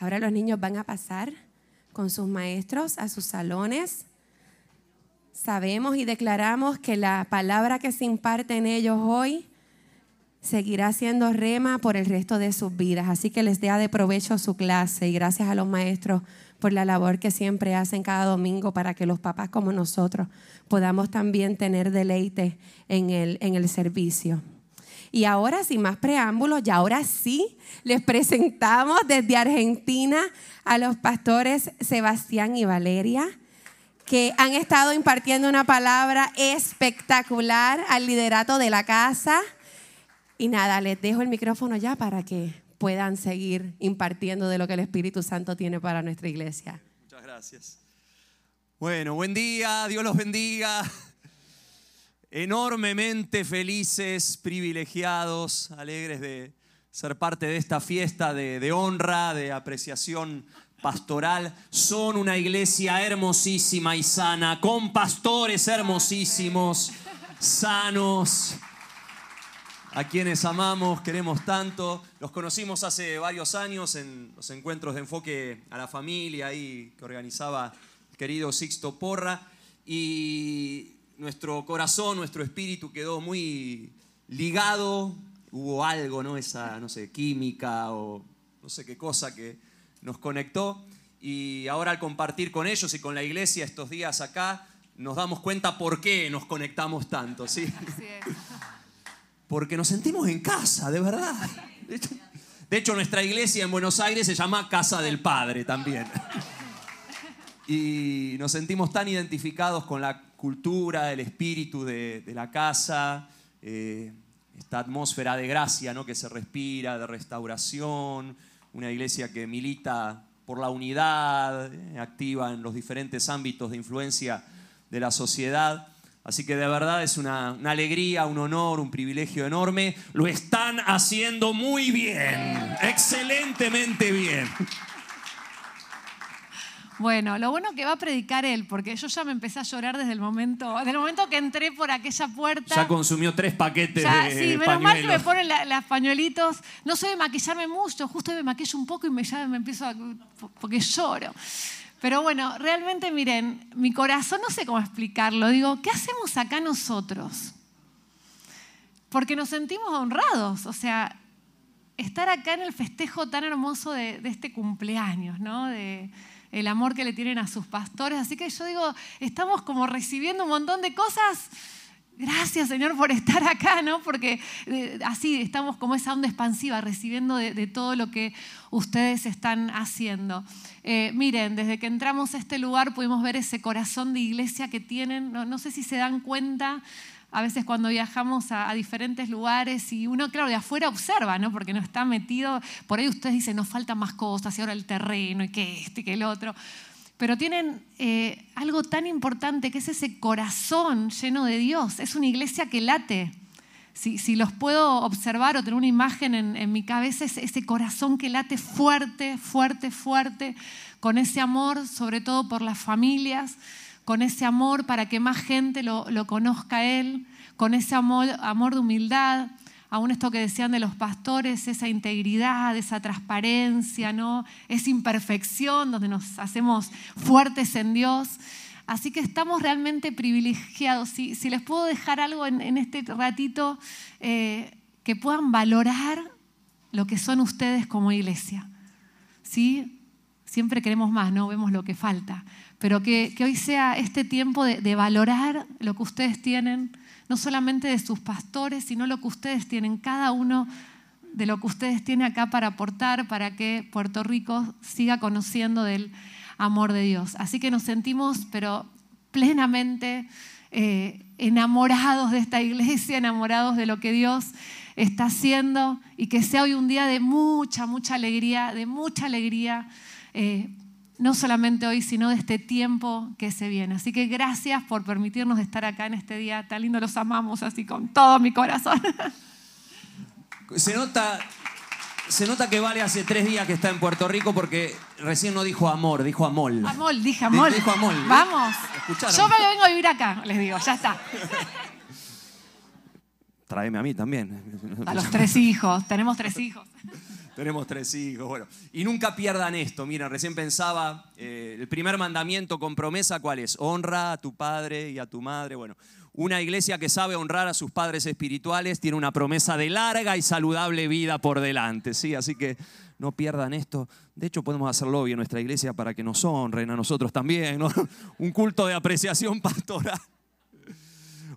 Ahora los niños van a pasar con sus maestros a sus salones. Sabemos y declaramos que la palabra que se imparte en ellos hoy seguirá siendo rema por el resto de sus vidas. Así que les dé de provecho su clase y gracias a los maestros por la labor que siempre hacen cada domingo para que los papás como nosotros podamos también tener deleite en el, en el servicio. Y ahora, sin más preámbulos, y ahora sí, les presentamos desde Argentina a los pastores Sebastián y Valeria, que han estado impartiendo una palabra espectacular al liderato de la casa. Y nada, les dejo el micrófono ya para que puedan seguir impartiendo de lo que el Espíritu Santo tiene para nuestra iglesia. Muchas gracias. Bueno, buen día, Dios los bendiga. Enormemente felices, privilegiados, alegres de ser parte de esta fiesta de, honra, de apreciación pastoral. Son una iglesia hermosísima y sana, con pastores hermosísimos, sanos a quienes amamos, queremos tanto. Los conocimos hace varios años en los encuentros de enfoque a la familia ahí que organizaba el querido Sixto Porra. Y nuestro corazón, nuestro espíritu quedó muy ligado. Hubo algo, ¿no? Esa, no sé, química o no sé qué cosa que nos conectó. Y ahora al compartir con ellos y con la iglesia estos días acá, nos damos cuenta por qué nos conectamos tanto, ¿sí? Así es porque nos sentimos en casa, de verdad. De hecho, nuestra iglesia en Buenos Aires se llama Casa del Padre también. Y nos sentimos tan identificados con la cultura, el espíritu de, la casa, eh, esta atmósfera de gracia ¿no? que se respira, de restauración, una iglesia que milita por la unidad, eh, activa en los diferentes ámbitos de influencia de la sociedad. Así que de verdad es una, alegría, un honor, un privilegio enorme. Lo están haciendo muy bien, excelentemente bien. Bueno, lo bueno que va a predicar él, porque yo ya me empecé a llorar desde el momento, desde el momento que entré por aquella puerta. Ya consumió tres paquetes de Sí, menos mal que me ponen los pañuelitos. No soy de maquillarme mucho, justo me maquillo un poco y me, ya me empiezo a... porque lloro. Pero bueno, realmente miren, mi corazón no sé cómo explicarlo. Digo, ¿qué hacemos acá nosotros? Porque nos sentimos honrados. O sea, estar acá en el festejo tan hermoso de, este cumpleaños, ¿no? De el amor que le tienen a sus pastores. Así que yo digo, estamos como recibiendo un montón de cosas Gracias, Señor, por estar acá, ¿no? Porque eh, así estamos como esa onda expansiva, recibiendo de, todo lo que ustedes están haciendo. Eh, miren, desde que entramos a este lugar pudimos ver ese corazón de iglesia que tienen. No, sé si se dan cuenta, a veces cuando viajamos a, diferentes lugares y uno, claro, de afuera observa, ¿no? Porque no está metido. Por ahí ustedes dicen, nos faltan más cosas y ahora el terreno y que este y que el otro pero tienen eh, algo tan importante que es ese corazón lleno de Dios. Es una iglesia que late. Si, los puedo observar o tener una imagen en, mi cabeza, es ese corazón que late fuerte, fuerte, fuerte, con ese amor, sobre todo por las familias, con ese amor para que más gente lo, lo conozca a Él, con ese amor, amor de humildad, aún esto que decían de los pastores, esa integridad, esa transparencia, ¿no? esa imperfección donde nos hacemos fuertes en Dios. Así que estamos realmente privilegiados. Si, les puedo dejar algo en, este ratito, eh, que puedan valorar lo que son ustedes como iglesia. ¿Sí? Siempre queremos más, ¿no? Vemos lo que falta. Pero que, hoy sea este tiempo de valorar lo que ustedes tienen, no solamente de sus pastores, sino lo que ustedes tienen, cada uno de lo que ustedes tienen acá para aportar, para que Puerto Rico siga conociendo del amor de Dios. Así que nos sentimos, pero plenamente eh, enamorados de esta iglesia, enamorados de lo que Dios está haciendo y que sea hoy un día de mucha, mucha alegría, de mucha alegría. Eh, no solamente hoy, sino de este tiempo que se viene. Así que gracias por permitirnos estar acá en este día tan lindo, los amamos así con todo mi corazón. Se nota, se nota que Vale hace tres días que está en Puerto Rico porque recién no dijo amor, dijo amol. Amol, dije amol. Dijo amol. Vamos. Yo me vengo a vivir acá, les digo, ya está. Tráeme a mí también. A los tres hijos, tenemos tres hijos. Tenemos tres hijos, bueno. Y nunca pierdan esto. Mira, recién pensaba, eh, el primer mandamiento con promesa, ¿cuál es? Honra a tu padre y a tu madre. Bueno, una iglesia que sabe honrar a sus padres espirituales tiene una promesa de larga y saludable vida por delante, ¿sí? Así que no pierdan esto. De hecho, podemos hacerlo hoy en nuestra iglesia para que nos honren a nosotros también, ¿no? Un culto de apreciación pastoral.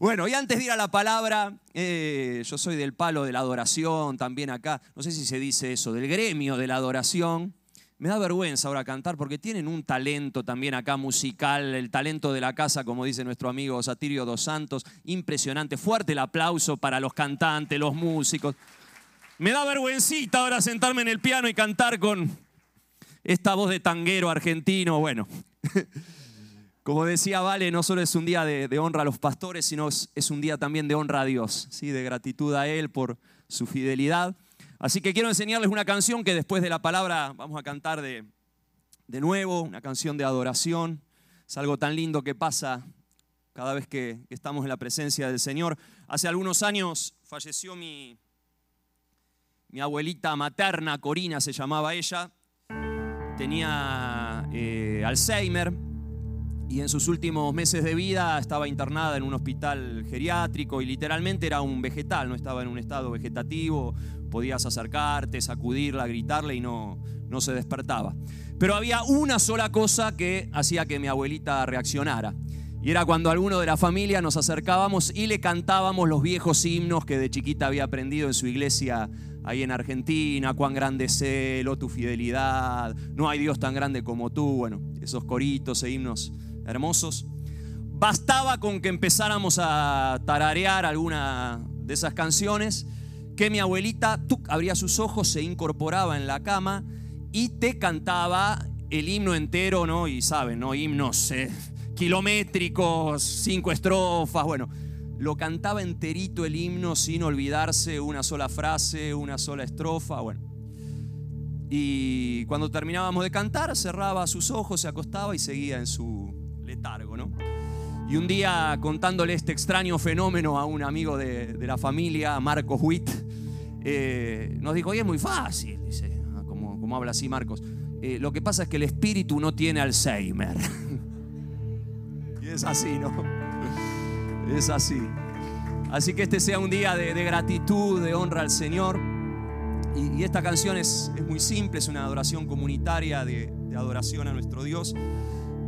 Bueno, y antes de ir a la palabra, eh, yo soy del palo de la adoración también acá, no sé si se dice eso, del gremio de la adoración. Me da vergüenza ahora cantar porque tienen un talento también acá musical, el talento de la casa, como dice nuestro amigo Satirio Dos Santos, impresionante. Fuerte el aplauso para los cantantes, los músicos. Me da vergüencita ahora sentarme en el piano y cantar con esta voz de tanguero argentino. Bueno, como decía Vale, no solo es un día de, honra a los pastores, sino es, un día también de honra a Dios, ¿sí? de gratitud a Él por su fidelidad. Así que quiero enseñarles una canción que después de la palabra vamos a cantar de, de nuevo, una canción de adoración. Es algo tan lindo que pasa cada vez que estamos en la presencia del Señor. Hace algunos años falleció mi, mi abuelita materna, Corina se llamaba ella. Tenía eh, Alzheimer y en sus últimos meses de vida estaba internada en un hospital geriátrico y literalmente era un vegetal, no estaba en un estado vegetativo, podías acercarte, sacudirla, gritarle y no, no se despertaba. Pero había una sola cosa que hacía que mi abuelita reaccionara. Y era cuando alguno de la familia nos acercábamos y le cantábamos los viejos himnos que de chiquita había aprendido en su iglesia ahí en Argentina, cuán grande es Él, oh, tu fidelidad, no hay Dios tan grande como tú, bueno, esos coritos e himnos hermosos. Bastaba con que empezáramos a tararear alguna de esas canciones, que mi abuelita abría sus ojos, se incorporaba en la cama y te cantaba el himno entero, ¿no? Y saben, ¿no? Himnos eh, kilométricos, cinco estrofas, bueno. Lo cantaba enterito el himno sin olvidarse una sola frase, una sola estrofa, bueno. Y cuando terminábamos de cantar, cerraba sus ojos, se acostaba y seguía en su, ¿no? Y un día contándole este extraño fenómeno a un amigo de, la familia, Marcos Witt, eh, nos dijo, oye, es muy fácil, dice, ah, como, habla así Marcos. Eh, lo que pasa es que el espíritu no tiene Alzheimer. y es así, ¿no? Es así. Así que este sea un día de, gratitud, de honra al Señor. Y, esta canción es, muy simple, es una adoración comunitaria de, de adoración a nuestro Dios.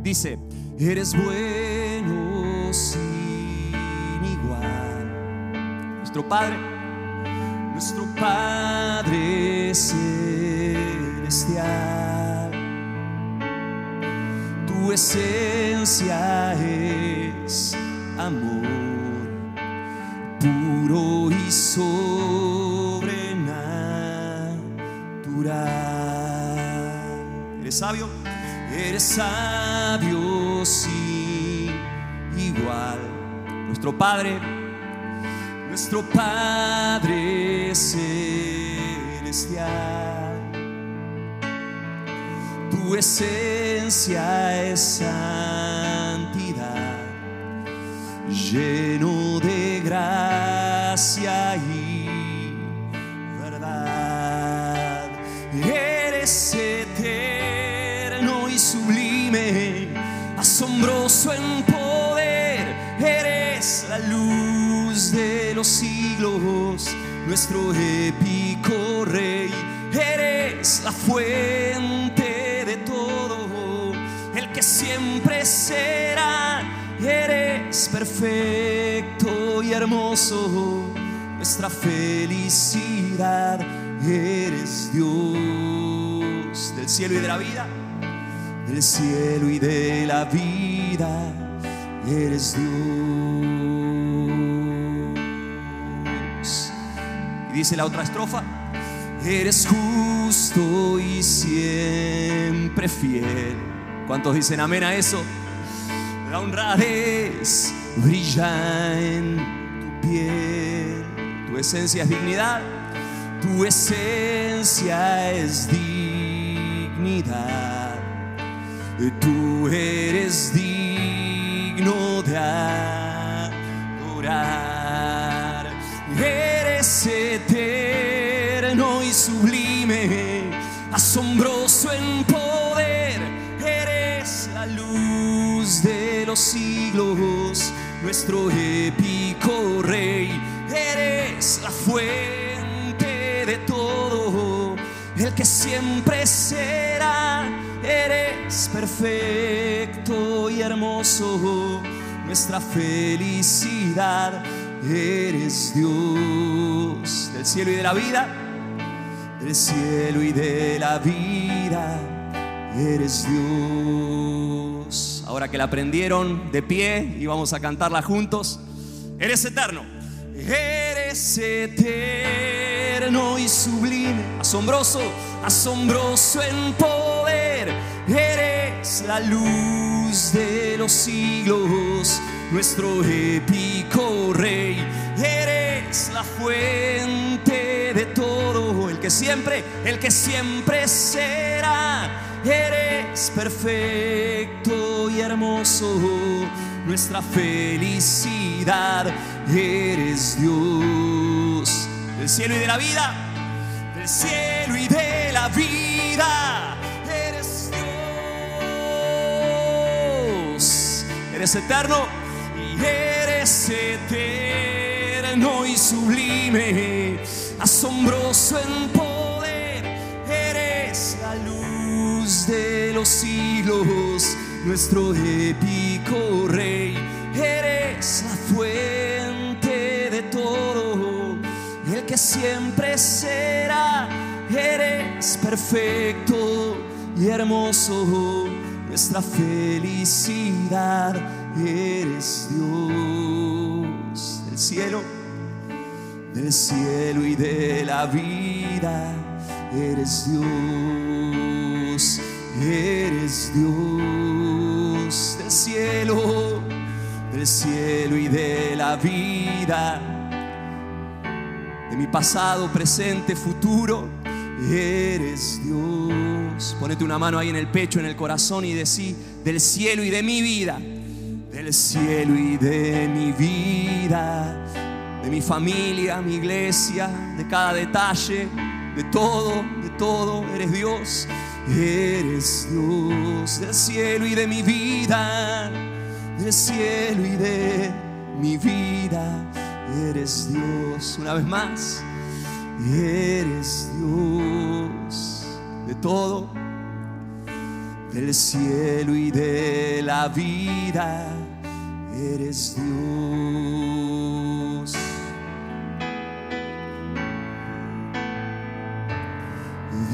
Dice, Eres bueno sin igual. Nuestro Padre, nuestro Padre celestial. Tu esencia es amor puro y sobrenatural. ¿Eres sabio? Eres sabio sin igual. Nuestro Padre, nuestro Padre celestial. Tu esencia es santidad, lleno de gracia y nuestro épico rey, eres la fuente de todo, el que siempre será, eres perfecto y hermoso, nuestra felicidad, eres Dios del cielo y de la vida. Del cielo y de la vida, eres Dios. Dice la otra estrofa, eres justo y siempre fiel. ¿Cuántos dicen amén a eso? La honradez brilla en tu piel, tu esencia es dignidad, tu esencia es dignidad tú eres digno de adorar. Nuestro épico rey, eres la fuente de todo, el que siempre será, eres perfecto y hermoso, nuestra felicidad, eres Dios del cielo y de la vida. Del cielo y de la vida, eres Dios. Ahora que la aprendieron de pie y vamos a cantarla juntos, eres eterno, eres eterno y sublime, asombroso, asombroso en poder, eres la luz de los siglos, nuestro épico rey, eres la fuente de todo, el que siempre, el que siempre será, eres perfecto y hermoso, nuestra felicidad, eres Dios. Del cielo y de la vida, del cielo y de la vida, eres Dios, eres eterno y eres eterno y sublime, asombroso en poder, eres la luz de los siglos, nuestro épico rey, eres la fuente de todo, el que siempre será, eres perfecto y hermoso, nuestra felicidad, eres Dios. Del cielo del cielo y de la vida. Eres Dios, eres Dios del cielo, del cielo y de la vida. De mi pasado, presente, futuro, eres Dios. Ponete una mano ahí en el pecho, en el corazón y decí, del cielo y de mi vida, del cielo y de mi vida de mi familia, mi iglesia, de cada detalle, de todo, de todo. Eres Dios, eres Dios del cielo y de mi vida, del cielo y de mi vida. Eres Dios, una vez más, eres Dios de todo, del cielo y de la vida. Eres Dios.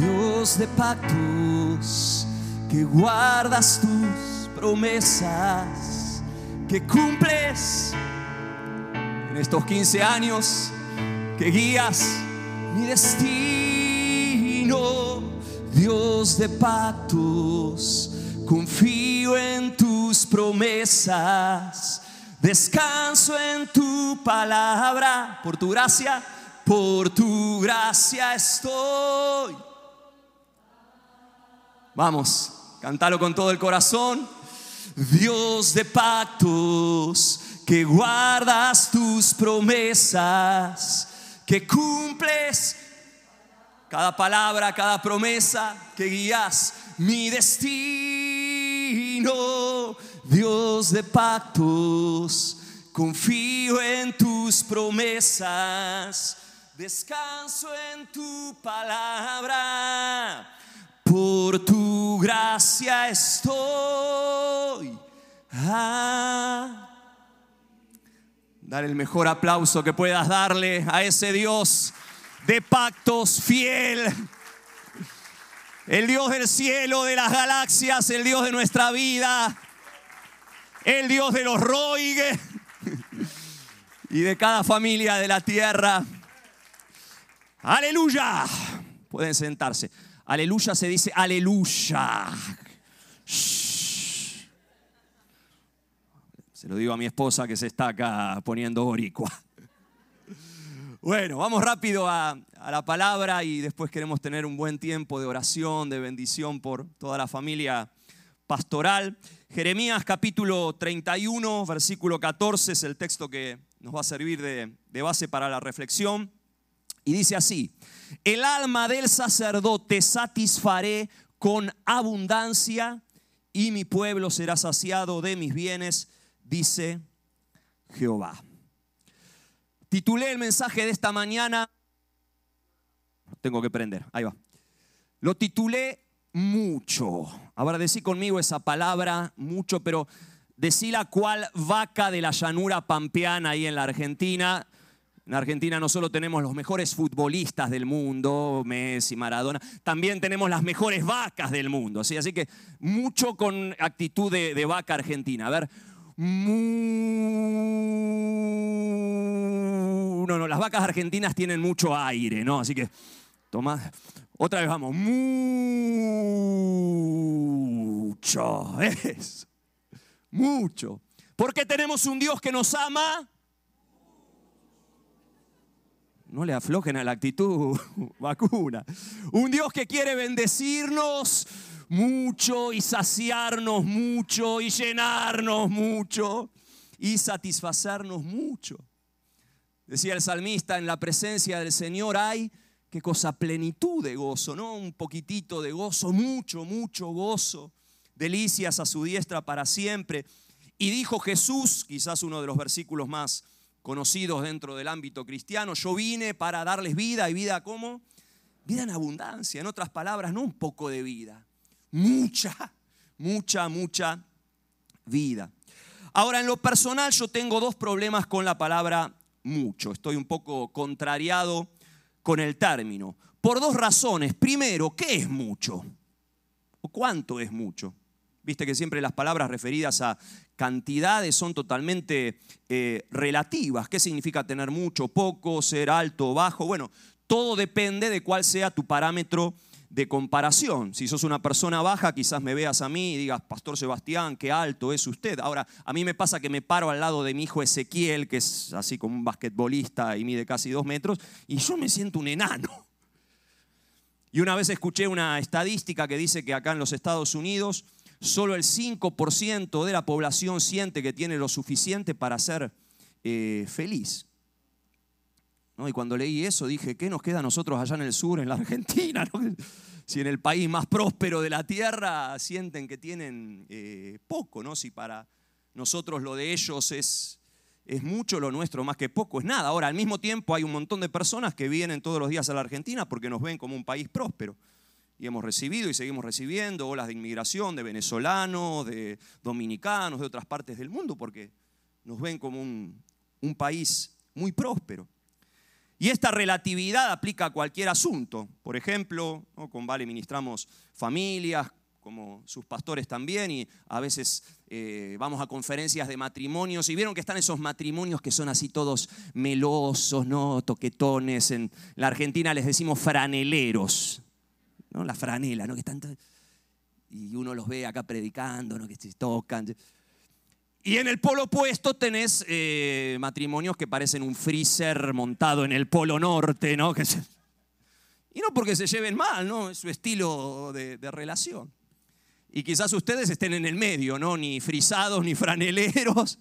Dios de pactos, que guardas tus promesas, que cumples en estos 15 años, que guías mi destino. Dios de pactos, confío en tus promesas, descanso en tu palabra, por tu gracia, por tu gracia estoy. Vamos, cántalo con todo el corazón. Dios de pactos, que guardas tus promesas, que cumples cada palabra, cada promesa, que guías mi destino. Dios de pactos, confío en tus promesas, descanso en tu palabra por tu gracia estoy. Ah. Dar el mejor aplauso que puedas darle a ese Dios de pactos fiel. El Dios del cielo, de las galaxias, el Dios de nuestra vida, el Dios de los Roigue y de cada familia de la tierra. Aleluya. Pueden sentarse. Aleluya se dice aleluya. Se lo digo a mi esposa que se está acá poniendo boricua. Bueno, vamos rápido a, la palabra y después queremos tener un buen tiempo de oración, de bendición por toda la familia pastoral. Jeremías capítulo 31, versículo 14 es el texto que nos va a servir de base para la reflexión. Y dice así, el alma del sacerdote satisfaré con abundancia y mi pueblo será saciado de mis bienes, dice Jehová. Titulé el mensaje de esta mañana, tengo que prender, ahí va. Lo titulé mucho. Ahora decí conmigo esa palabra, mucho, pero decí la cual vaca de la llanura pampeana ahí en la Argentina. En Argentina no solo tenemos los mejores futbolistas del mundo, Messi, Maradona, también tenemos las mejores vacas del mundo. ¿sí? Así que mucho con actitud de, vaca argentina. A ver. No, no, las vacas argentinas tienen mucho aire, ¿no? Así que, toma. Otra vez vamos. Mucho. Eso. Mucho. Porque tenemos un Dios que nos ama no le aflojen a la actitud vacuna. Un Dios que quiere bendecirnos mucho y saciarnos mucho y llenarnos mucho y satisfacernos mucho. Decía el salmista, en la presencia del Señor hay, qué cosa, plenitud de gozo, ¿no? Un poquitito de gozo, mucho, mucho gozo, delicias a su diestra para siempre. Y dijo Jesús, quizás uno de los versículos más conocidos dentro del ámbito cristiano. Yo vine para darles vida y vida como vida en abundancia. En otras palabras, no un poco de vida, mucha, mucha, mucha vida. Ahora, en lo personal yo tengo dos problemas con la palabra mucho. Estoy un poco contrariado con el término. Por dos razones. Primero, ¿qué es mucho? ¿O cuánto es mucho? Viste que siempre las palabras referidas a cantidades son totalmente eh, relativas. ¿Qué significa tener mucho, poco, ser alto, bajo? Bueno, todo depende de cuál sea tu parámetro de comparación. Si sos una persona baja, quizás me veas a mí y digas, Pastor Sebastián, qué alto es usted. Ahora, a mí me pasa que me paro al lado de mi hijo Ezequiel, que es así como un basquetbolista y mide casi dos metros, y yo me siento un enano. Y una vez escuché una estadística que dice que acá en los Estados Unidos solo el 5% de la población siente que tiene lo suficiente para ser eh, feliz. Y cuando leí eso dije, ¿qué nos queda a nosotros allá en el sur, en la Argentina? Si en el país más próspero de la tierra sienten que tienen eh, poco, ¿no? Si para nosotros lo de ellos es, es mucho, lo nuestro más que poco es nada. Ahora, al mismo tiempo hay un montón de personas que vienen todos los días a la Argentina porque nos ven como un país próspero y hemos recibido y seguimos recibiendo olas de inmigración de venezolanos, de dominicanos, de otras partes del mundo, porque nos ven como un, país muy próspero. Y esta relatividad aplica a cualquier asunto. Por ejemplo, con Vale ministramos familias, como sus pastores también, y a veces eh, vamos a conferencias de matrimonios, y vieron que están esos matrimonios que son así todos melosos, ¿no? toquetones. En la Argentina les decimos franeleros. ¿No? La franela, ¿no? Que están y uno los ve acá predicando, ¿no? Que se tocan. Y en el polo opuesto tenés eh, matrimonios que parecen un freezer montado en el polo norte, ¿no? Que Y no porque se lleven mal, ¿no? Es su estilo de, de, relación. Y quizás ustedes estén en el medio, ¿no? Ni frisados ni franeleros.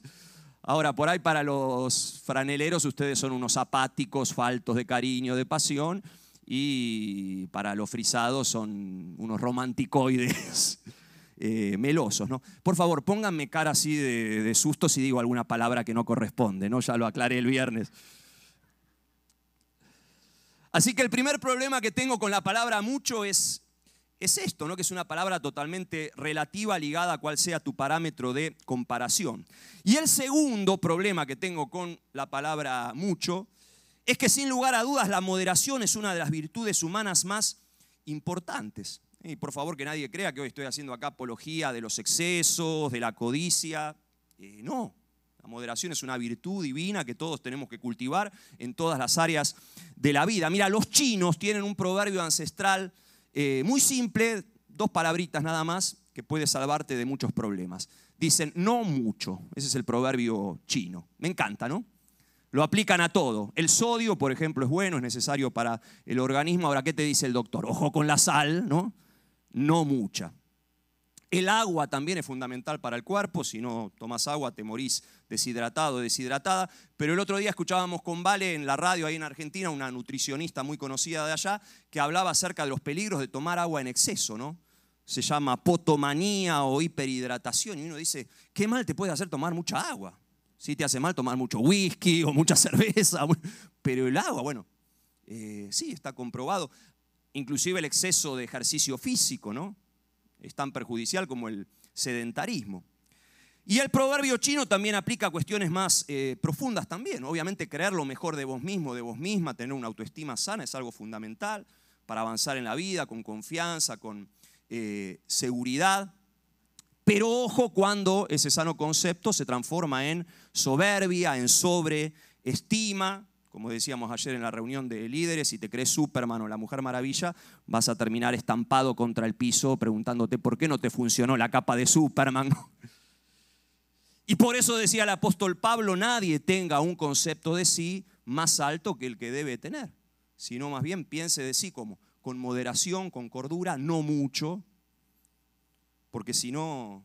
Ahora, por ahí para los franeleros ustedes son unos apáticos, faltos de cariño, de pasión y para los frisados son unos romanticoides eh, melosos. ¿no? Por favor, pónganme cara así de, susto si digo alguna palabra que no corresponde, ¿no? ya lo aclaré el viernes. Así que el primer problema que tengo con la palabra mucho es, es esto, ¿no? que es una palabra totalmente relativa ligada a cuál sea tu parámetro de comparación. Y el segundo problema que tengo con la palabra mucho es que sin lugar a dudas la moderación es una de las virtudes humanas más importantes. Y por favor que nadie crea que hoy estoy haciendo acá apología de los excesos, de la codicia. Eh, no, la moderación es una virtud divina que todos tenemos que cultivar en todas las áreas de la vida. Mira, los chinos tienen un proverbio ancestral eh, muy simple, dos palabritas nada más, que puede salvarte de muchos problemas. Dicen, no mucho. Ese es el proverbio chino. Me encanta, ¿no? Lo aplican a todo. El sodio, por ejemplo, es bueno, es necesario para el organismo. Ahora, ¿qué te dice el doctor? Ojo con la sal, ¿no? No mucha. El agua también es fundamental para el cuerpo, si no tomas agua te morís deshidratado, deshidratada. Pero el otro día escuchábamos con Vale en la radio ahí en Argentina, una nutricionista muy conocida de allá, que hablaba acerca de los peligros de tomar agua en exceso, ¿no? Se llama potomanía o hiperhidratación. Y uno dice, ¿qué mal te puede hacer tomar mucha agua? Sí te hace mal tomar mucho whisky o mucha cerveza, pero el agua, bueno, eh, sí, está comprobado. Inclusive el exceso de ejercicio físico, ¿no? es tan perjudicial como el sedentarismo. Y el proverbio chino también aplica a cuestiones más eh, profundas también. Obviamente creer lo mejor de vos mismo, de vos misma, tener una autoestima sana es algo fundamental para avanzar en la vida con confianza, con eh, seguridad. Pero ojo cuando ese sano concepto se transforma en soberbia, en sobreestima, como decíamos ayer en la reunión de líderes, si te crees Superman o la Mujer Maravilla, vas a terminar estampado contra el piso preguntándote por qué no te funcionó la capa de Superman. Y por eso decía el apóstol Pablo, nadie tenga un concepto de sí más alto que el que debe tener, sino más bien piense de sí como con moderación, con cordura, no mucho, porque si no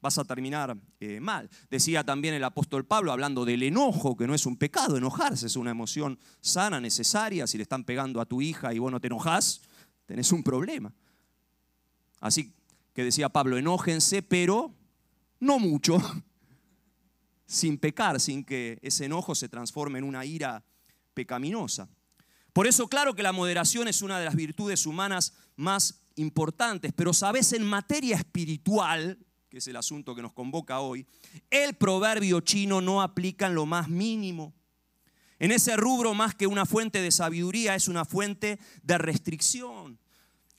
vas a terminar eh, mal. Decía también el apóstol Pablo hablando del enojo, que no es un pecado, enojarse es una emoción sana, necesaria. Si le están pegando a tu hija y vos no te enojas, tenés un problema. Así que decía Pablo, enójense, pero no mucho, sin pecar, sin que ese enojo se transforme en una ira pecaminosa. Por eso, claro que la moderación es una de las virtudes humanas más importantes, pero sabes, en materia espiritual, que es el asunto que nos convoca hoy, el proverbio chino no aplica en lo más mínimo. En ese rubro, más que una fuente de sabiduría, es una fuente de restricción.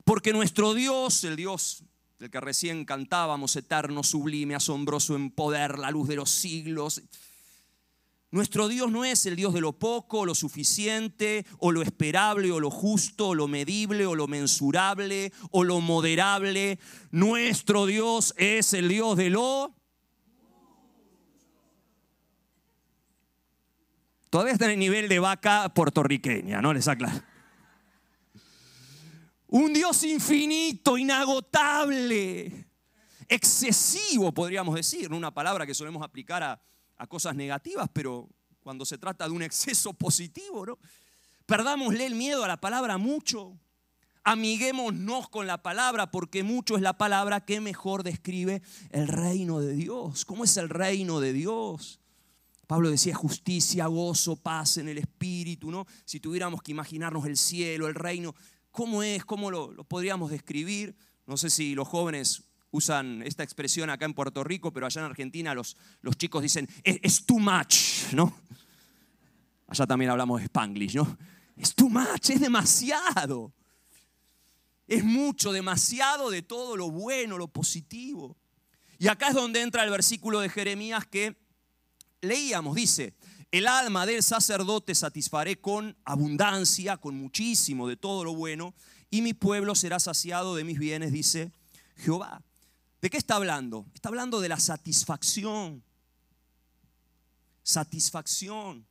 Porque nuestro Dios, el Dios del que recién cantábamos, eterno, sublime, asombroso en poder, la luz de los siglos, nuestro Dios no es el Dios de lo poco, lo suficiente, o lo esperable, o lo justo, o lo medible, o lo mensurable, o lo moderable. Nuestro Dios es el Dios de lo... Todavía está en el nivel de vaca puertorriqueña, ¿no? Les aclaro. Un Dios infinito, inagotable, excesivo, podríamos decir, una palabra que solemos aplicar a, a cosas negativas, pero cuando se trata de un exceso positivo, ¿no? Perdámosle el miedo a la palabra mucho. Amiguémonos con la palabra, porque mucho es la palabra que mejor describe el reino de Dios. ¿Cómo es el reino de Dios? Pablo decía justicia, gozo, paz en el espíritu, ¿no? Si tuviéramos que imaginarnos el cielo, el reino, ¿cómo es? ¿Cómo lo, lo podríamos describir? No sé si los jóvenes usan esta expresión acá en Puerto Rico, pero allá en Argentina los, los chicos dicen, es, too much, ¿no? Allá también hablamos de Spanglish, ¿no? Es too much, es demasiado. Es mucho, demasiado de todo lo bueno, lo positivo. Y acá es donde entra el versículo de Jeremías que leíamos, dice, el alma del sacerdote satisfaré con abundancia, con muchísimo de todo lo bueno, y mi pueblo será saciado de mis bienes, dice Jehová. ¿De qué está hablando? Está hablando de la satisfacción. Satisfacción.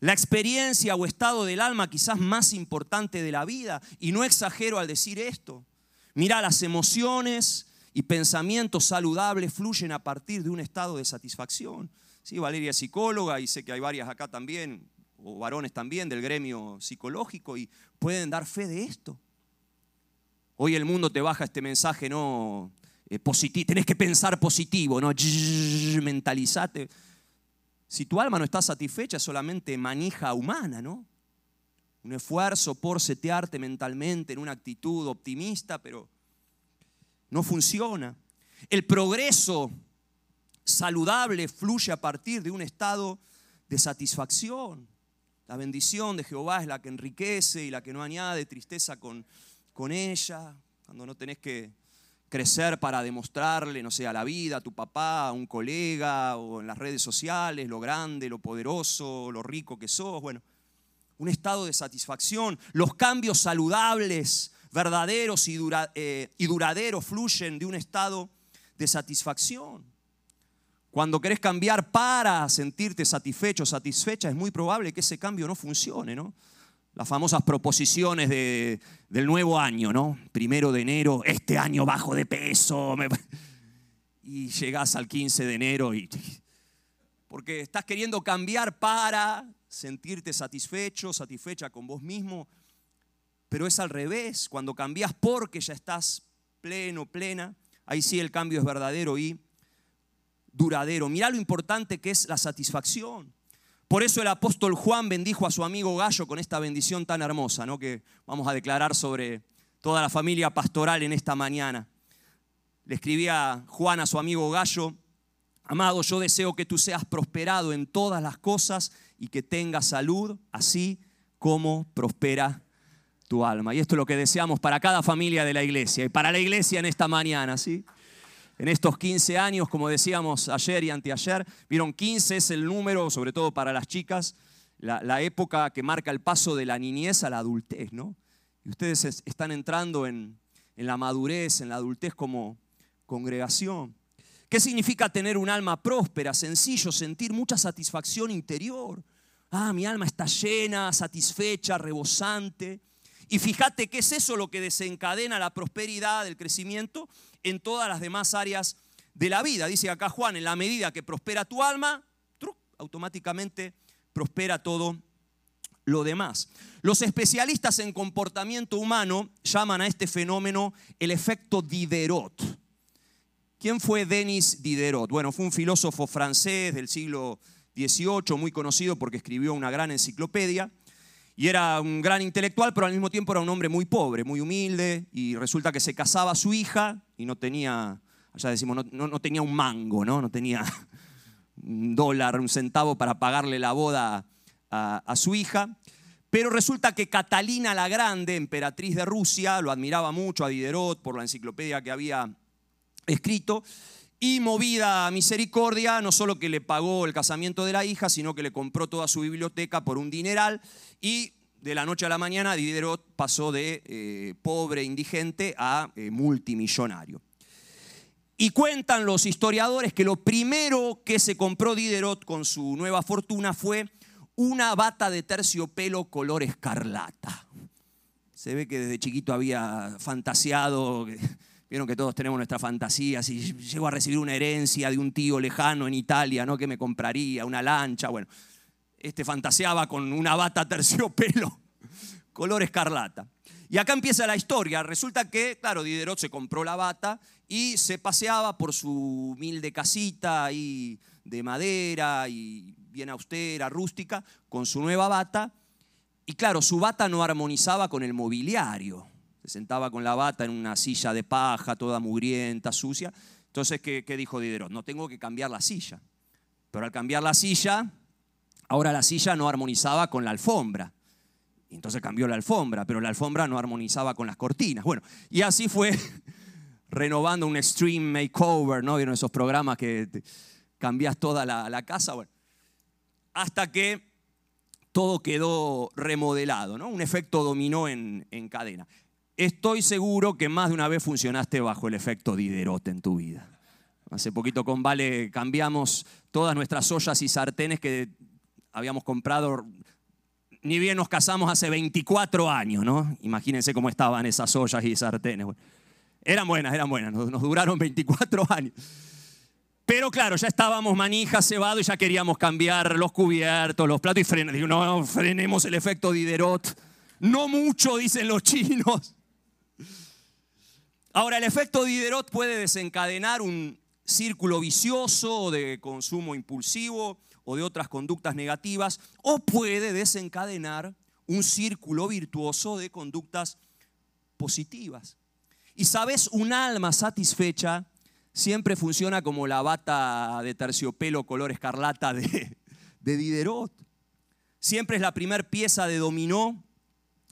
La experiencia o estado del alma quizás más importante de la vida. Y no exagero al decir esto. Mira, las emociones y pensamientos saludables fluyen a partir de un estado de satisfacción. Sí, Valeria es psicóloga y sé que hay varias acá también, o varones también del gremio psicológico y pueden dar fe de esto. Hoy el mundo te baja este mensaje, no, eh, positivo, tenés que pensar positivo, ¿no? Mentalizate. Si tu alma no está satisfecha, es solamente manija humana, ¿no? Un esfuerzo por setearte mentalmente en una actitud optimista, pero no funciona. El progreso saludable fluye a partir de un estado de satisfacción. La bendición de Jehová es la que enriquece y la que no añade tristeza con, con ella. Cuando no tenés que crecer para demostrarle, no sé, a la vida, a tu papá, a un colega o en las redes sociales, lo grande, lo poderoso, lo rico que sos. Bueno, un estado de satisfacción. Los cambios saludables, verdaderos y, eh, duraderos fluyen de un estado de satisfacción. Cuando querés cambiar para sentirte satisfecho, satisfecha, es muy probable que ese cambio no funcione, ¿no? Las famosas proposiciones de, del nuevo año, ¿no? Primero de enero, este año bajo de peso. Y llegas al 15 de enero y... Porque estás queriendo cambiar para sentirte satisfecho, satisfecha con vos mismo. Pero es al revés, cuando cambias porque ya estás pleno, plena, ahí sí el cambio es verdadero y duradero. Mira lo importante que es la satisfacción. Por eso el apóstol Juan bendijo a su amigo Gallo con esta bendición tan hermosa, ¿no? que vamos a declarar sobre toda la familia pastoral en esta mañana. Le escribía Juan a su amigo Gallo, amado, yo deseo que tú seas prosperado en todas las cosas y que tengas salud, así como prospera tu alma. Y esto es lo que deseamos para cada familia de la iglesia y para la iglesia en esta mañana, ¿sí? En estos 15 años, como decíamos ayer y anteayer, vieron 15 es el número, sobre todo para las chicas, la, época que marca el paso de la niñez a la adultez, ¿no? Y ustedes están entrando en, en la madurez, en la adultez como congregación. ¿Qué significa tener un alma próspera? Sencillo, sentir mucha satisfacción interior. Ah, mi alma está llena, satisfecha, rebosante. Y fíjate qué es eso lo que desencadena la prosperidad, el crecimiento en todas las demás áreas de la vida. Dice acá Juan, en la medida que prospera tu alma, automáticamente prospera todo lo demás. Los especialistas en comportamiento humano llaman a este fenómeno el efecto Diderot. ¿Quién fue Denis Diderot? Bueno, fue un filósofo francés del siglo XVIII, muy conocido porque escribió una gran enciclopedia y era un gran intelectual, pero al mismo tiempo era un hombre muy pobre, muy humilde, y resulta que se casaba a su hija y no tenía, allá decimos, no, tenía un mango, ¿no? no tenía un dólar, un centavo para pagarle la boda a, a su hija. Pero resulta que Catalina la Grande, emperatriz de Rusia, lo admiraba mucho a Diderot por la enciclopedia que había escrito, y movida a misericordia, no solo que le pagó el casamiento de la hija, sino que le compró toda su biblioteca por un dineral y de la noche a la mañana Diderot pasó de eh, pobre indigente a eh, multimillonario. Y cuentan los historiadores que lo primero que se compró Diderot con su nueva fortuna fue una bata de terciopelo color escarlata. Se ve que desde chiquito había fantaseado Vieron que todos tenemos nuestras fantasías. y llego a recibir una herencia de un tío lejano en Italia, ¿no? Que me compraría una lancha. Bueno, este fantaseaba con una bata terciopelo, color escarlata. Y acá empieza la historia. Resulta que, claro, Diderot se compró la bata y se paseaba por su humilde casita ahí de madera y bien austera, rústica, con su nueva bata. Y claro, su bata no armonizaba con el mobiliario se sentaba con la bata en una silla de paja, toda mugrienta, sucia. Entonces, ¿qué, dijo Diderot? No tengo que cambiar la silla. Pero al cambiar la silla, ahora la silla no armonizaba con la alfombra. Entonces cambió la alfombra, pero la alfombra no armonizaba con las cortinas. Bueno, y así fue renovando un extreme makeover, ¿no? Vieron esos programas que cambias toda la, casa. Hasta que todo quedó remodelado, ¿no? Un efecto dominó en, en cadena. Estoy seguro que más de una vez funcionaste bajo el efecto Diderot en tu vida. Hace poquito con Vale cambiamos todas nuestras ollas y sartenes que habíamos comprado, ni bien nos casamos hace 24 años, ¿no? Imagínense cómo estaban esas ollas y sartenes. eran buenas, eran buenas, nos, duraron 24 años. Pero claro, ya estábamos manijas, cebado y ya queríamos cambiar los cubiertos, los platos y frenar. Digo, no, frenemos el efecto Diderot. No mucho, dicen los chinos. Ahora, el efecto Diderot puede desencadenar un círculo vicioso de consumo impulsivo o de otras conductas negativas, o puede desencadenar un círculo virtuoso de conductas positivas. Y sabes, un alma satisfecha siempre funciona como la bata de terciopelo color escarlata de, de Diderot. Siempre es la primer pieza de dominó,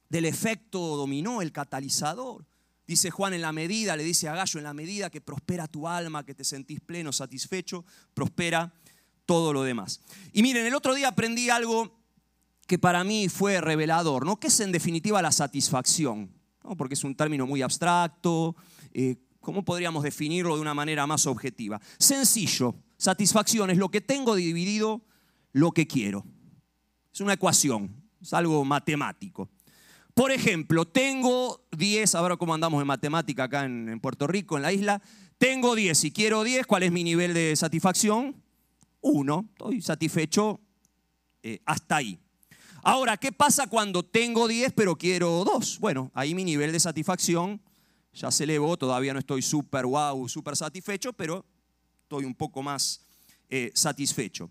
del efecto dominó, el catalizador. Dice Juan, en la medida, le dice a Gallo, en la medida que prospera tu alma, que te sentís pleno, satisfecho, prospera todo lo demás. Y miren, el otro día aprendí algo que para mí fue revelador, ¿no? ¿Qué es en definitiva la satisfacción? Porque es un término muy abstracto. Eh, ¿Cómo podríamos definirlo de una manera más objetiva? Sencillo, satisfacción es lo que tengo dividido lo que quiero. Es una ecuación, es algo matemático. Por ejemplo, tengo 10, ahora cómo andamos en matemática acá en, Puerto Rico, en la isla, tengo 10, si quiero 10, ¿cuál es mi nivel de satisfacción? Uno, estoy satisfecho eh, hasta ahí. Ahora, ¿qué pasa cuando tengo 10 pero quiero 2? Bueno, ahí mi nivel de satisfacción ya se elevó, todavía no estoy súper wow, súper satisfecho, pero estoy un poco más eh, satisfecho.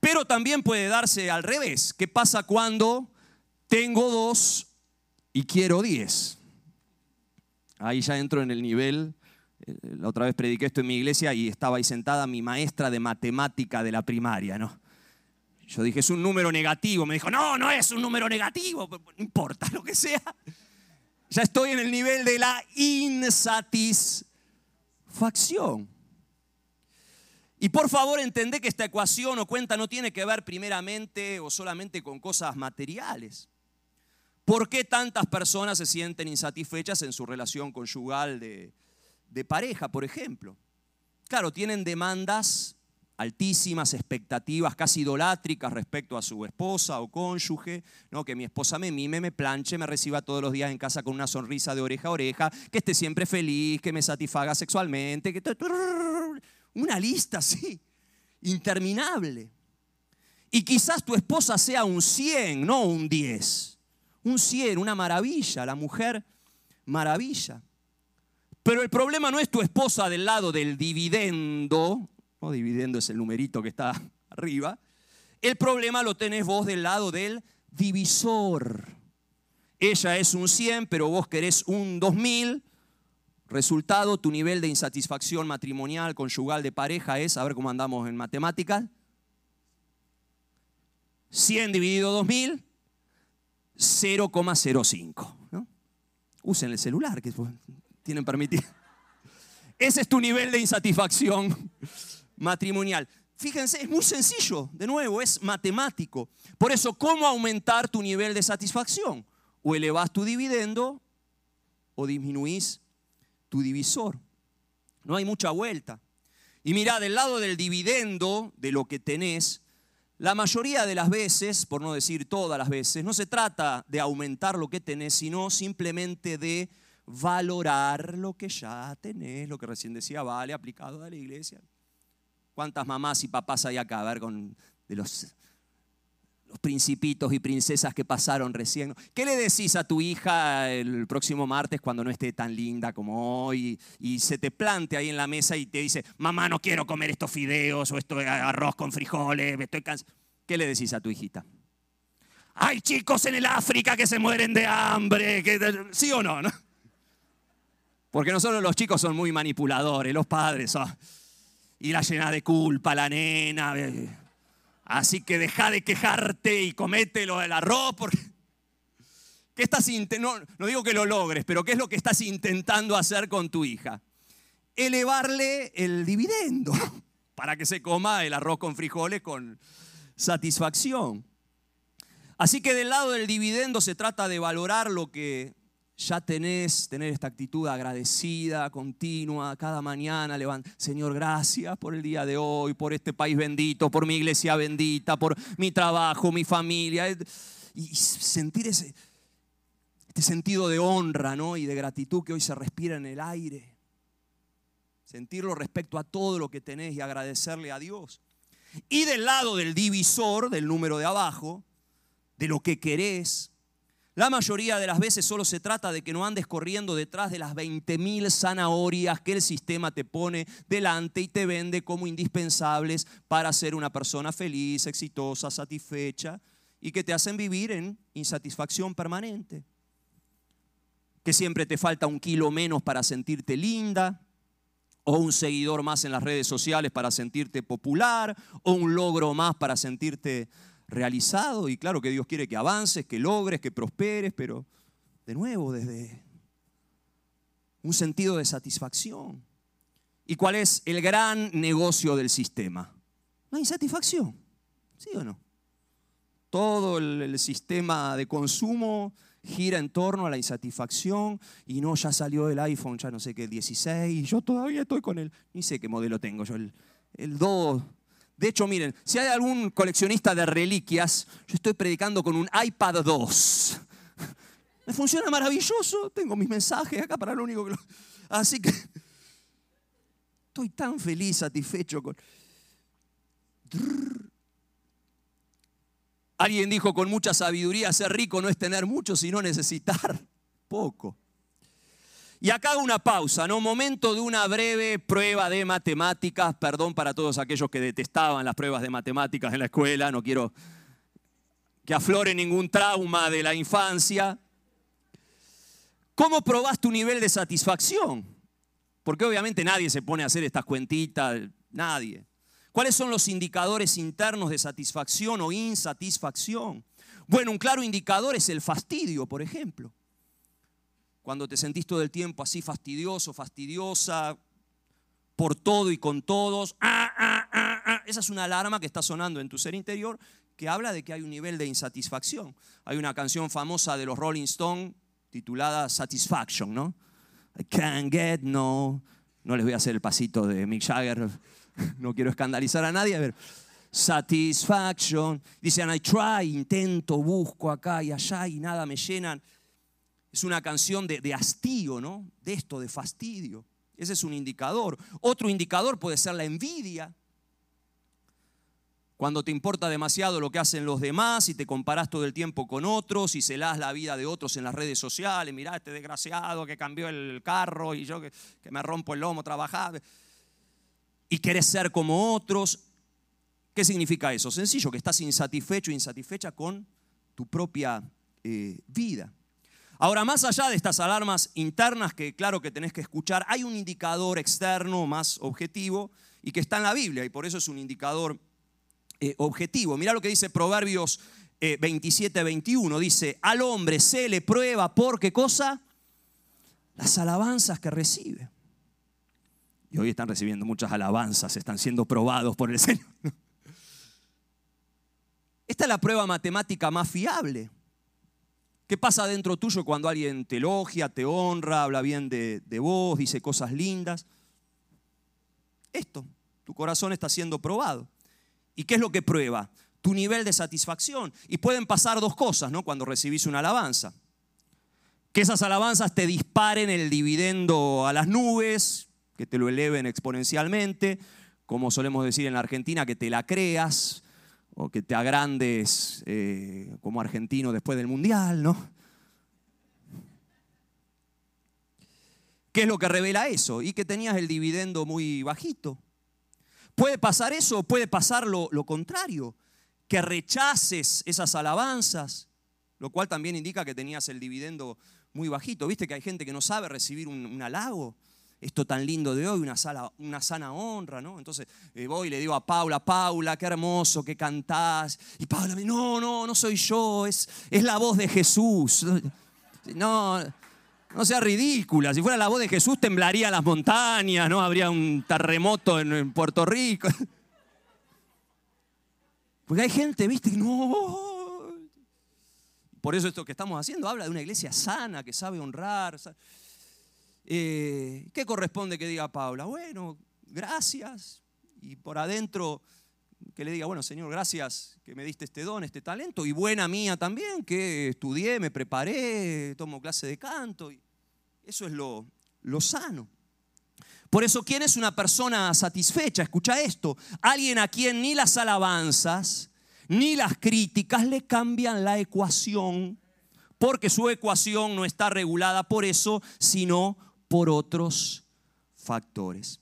Pero también puede darse al revés. ¿Qué pasa cuando tengo 2 y quiero 10? Ahí ya entro en el nivel eh, la otra vez prediqué esto en mi iglesia y estaba ahí sentada mi maestra de matemática de la primaria, ¿no? Yo dije, es un número negativo. Me dijo, no, no es un número negativo, no importa lo que sea. Ya estoy en el nivel de la insatisfacción. Y por favor, entendé que esta ecuación o cuenta no tiene que ver primeramente o solamente con cosas materiales. ¿Por qué tantas personas se sienten insatisfechas en su relación conyugal de, pareja, por ejemplo. Claro, tienen demandas altísimas, expectativas casi idolátricas respecto a su esposa o cónyuge, ¿no? que mi esposa me mime, me planche, me reciba todos los días en casa con una sonrisa de oreja a oreja, que esté siempre feliz, que me satisfaga sexualmente, que una lista así, interminable. Y quizás tu esposa sea un 100, no un 10. Un 100, una maravilla, la mujer maravilla. Pero el problema no es tu esposa del lado del dividendo, no dividendo es el numerito que está arriba, el problema lo tenés vos del lado del divisor. Ella es un 100, pero vos querés un 2000. Resultado, tu nivel de insatisfacción matrimonial, conyugal, de pareja es, a ver cómo andamos en matemáticas, 100 dividido 2000, 0,05. ¿no? Usen el celular, que tienen permitido. Ese es tu nivel de insatisfacción matrimonial. Fíjense, es muy sencillo, de nuevo, es matemático. Por eso, ¿cómo aumentar tu nivel de satisfacción? O elevás tu dividendo o disminuís tu divisor. No hay mucha vuelta. Y mira, del lado del dividendo, de lo que tenés, la mayoría de las veces, por no decir todas las veces, no se trata de aumentar lo que tenés, sino simplemente de valorar lo que ya tenés, lo que recién decía, vale, aplicado a la iglesia. ¿Cuántas mamás y papás hay acá? A ver, con de los, los principitos y princesas que pasaron recién. ¿Qué le decís a tu hija el próximo martes cuando no esté tan linda como hoy y se te plante ahí en la mesa y te dice, mamá, no quiero comer estos fideos o esto arroz con frijoles, estoy cansado? ¿Qué le decís a tu hijita? Hay chicos en el África que se mueren de hambre, ¿sí o no? ¿no? Porque no solo los chicos son muy manipuladores, los padres son. Y la llena de culpa, la nena. Así que deja de quejarte y comete lo del arroz. Porque... ¿Qué estás no, no digo que lo logres, pero ¿qué es lo que estás intentando hacer con tu hija? Elevarle el dividendo para que se coma el arroz con frijoles con satisfacción. Así que del lado del dividendo se trata de valorar lo que ya tenés tener esta actitud agradecida, continua, cada mañana levanta, Señor, gracias por el día de hoy, por este país bendito, por mi iglesia bendita, por mi trabajo, mi familia. Y sentir ese, este sentido de honra ¿no? y de gratitud que hoy se respira en el aire. Sentirlo respecto a todo lo que tenés y agradecerle a Dios. Y del lado del divisor, del número de abajo, de lo que querés, la mayoría de las veces solo se trata de que no andes corriendo detrás de las 20.000 zanahorias que el sistema te pone delante y te vende como indispensables para ser una persona feliz, exitosa, satisfecha y que te hacen vivir en insatisfacción permanente. Que siempre te falta un kilo menos para sentirte linda, o un seguidor más en las redes sociales para sentirte popular, o un logro más para sentirte realizado y claro que Dios quiere que avances, que logres, que prosperes, pero de nuevo desde un sentido de satisfacción. ¿Y cuál es el gran negocio del sistema? La insatisfacción, ¿sí o no? Todo el, sistema de consumo gira en torno a la insatisfacción y no, ya salió el iPhone, ya no sé qué, 16, y yo todavía estoy con el, ni sé qué modelo tengo yo, el, el 2, de hecho, miren, si hay algún coleccionista de reliquias, yo estoy predicando con un iPad 2. Me funciona maravilloso. Tengo mis mensajes acá para lo único que lo... Así que estoy tan feliz, satisfecho con... Alguien dijo con mucha sabiduría, ser rico no es tener mucho, sino necesitar poco. Y acá una pausa, ¿no? Momento de una breve prueba de matemáticas. Perdón para todos aquellos que detestaban las pruebas de matemáticas en la escuela. No quiero que aflore ningún trauma de la infancia. ¿Cómo probás tu nivel de satisfacción? Porque obviamente nadie se pone a hacer estas cuentitas, nadie. ¿Cuáles son los indicadores internos de satisfacción o insatisfacción? Bueno, un claro indicador es el fastidio, por ejemplo. Cuando te sentís todo el tiempo así fastidioso, fastidiosa, por todo y con todos, ah, ah, ah, esa es una alarma que está sonando en tu ser interior que habla de que hay un nivel de insatisfacción. Hay una canción famosa de los Rolling Stones titulada Satisfaction, ¿no? I can't get no. No les voy a hacer el pasito de Mick Jagger no quiero escandalizar a nadie, a ver, satisfaction, dicen, I try, intento, busco acá y allá y nada me llenan. Es una canción de, de hastío, ¿no? De esto, de fastidio. Ese es un indicador. Otro indicador puede ser la envidia. Cuando te importa demasiado lo que hacen los demás y te comparas todo el tiempo con otros y celas la vida de otros en las redes sociales, mirá este desgraciado que cambió el carro y yo que, me rompo el lomo trabajando y querés ser como otros. ¿Qué significa eso? Sencillo, que estás insatisfecho, insatisfecha con tu propia eh, vida. Ahora, más allá de estas alarmas internas que claro que tenés que escuchar, hay un indicador externo más objetivo y que está en la Biblia y por eso es un indicador eh, objetivo. Mira lo que dice Proverbios 27, eh, 21. Dice, al hombre se le prueba por qué cosa? Las alabanzas que recibe. Y hoy están recibiendo muchas alabanzas, están siendo probados por el Señor. Esta es la prueba matemática más fiable. ¿Qué pasa dentro tuyo cuando alguien te elogia, te honra, habla bien de, de vos, dice cosas lindas? Esto, tu corazón está siendo probado. ¿Y qué es lo que prueba? Tu nivel de satisfacción. Y pueden pasar dos cosas, ¿no? Cuando recibís una alabanza. Que esas alabanzas te disparen el dividendo a las nubes, que te lo eleven exponencialmente, como solemos decir en la Argentina, que te la creas o que te agrandes eh, como argentino después del Mundial, ¿no? ¿Qué es lo que revela eso? Y que tenías el dividendo muy bajito. Puede pasar eso, puede pasar lo, contrario, que rechaces esas alabanzas, lo cual también indica que tenías el dividendo muy bajito. ¿Viste que hay gente que no sabe recibir un halago? Esto tan lindo de hoy, una, sala, una sana honra, ¿no? Entonces eh, voy y le digo a Paula, Paula, qué hermoso que cantás. Y Paula me dice, no, no, no soy yo, es, es la voz de Jesús. No, no sea ridícula. Si fuera la voz de Jesús temblaría las montañas, ¿no? Habría un terremoto en, Puerto Rico. Porque hay gente, viste, no. Por eso esto que estamos haciendo habla de una iglesia sana, que sabe honrar. Eh, ¿Qué corresponde que diga Paula? Bueno, gracias. Y por adentro que le diga, bueno, Señor, gracias que me diste este don, este talento, y buena mía también, que estudié, me preparé, tomo clase de canto. Eso es lo, lo sano. Por eso, ¿quién es una persona satisfecha? Escucha esto. Alguien a quien ni las alabanzas ni las críticas le cambian la ecuación, porque su ecuación no está regulada por eso, sino por otros factores.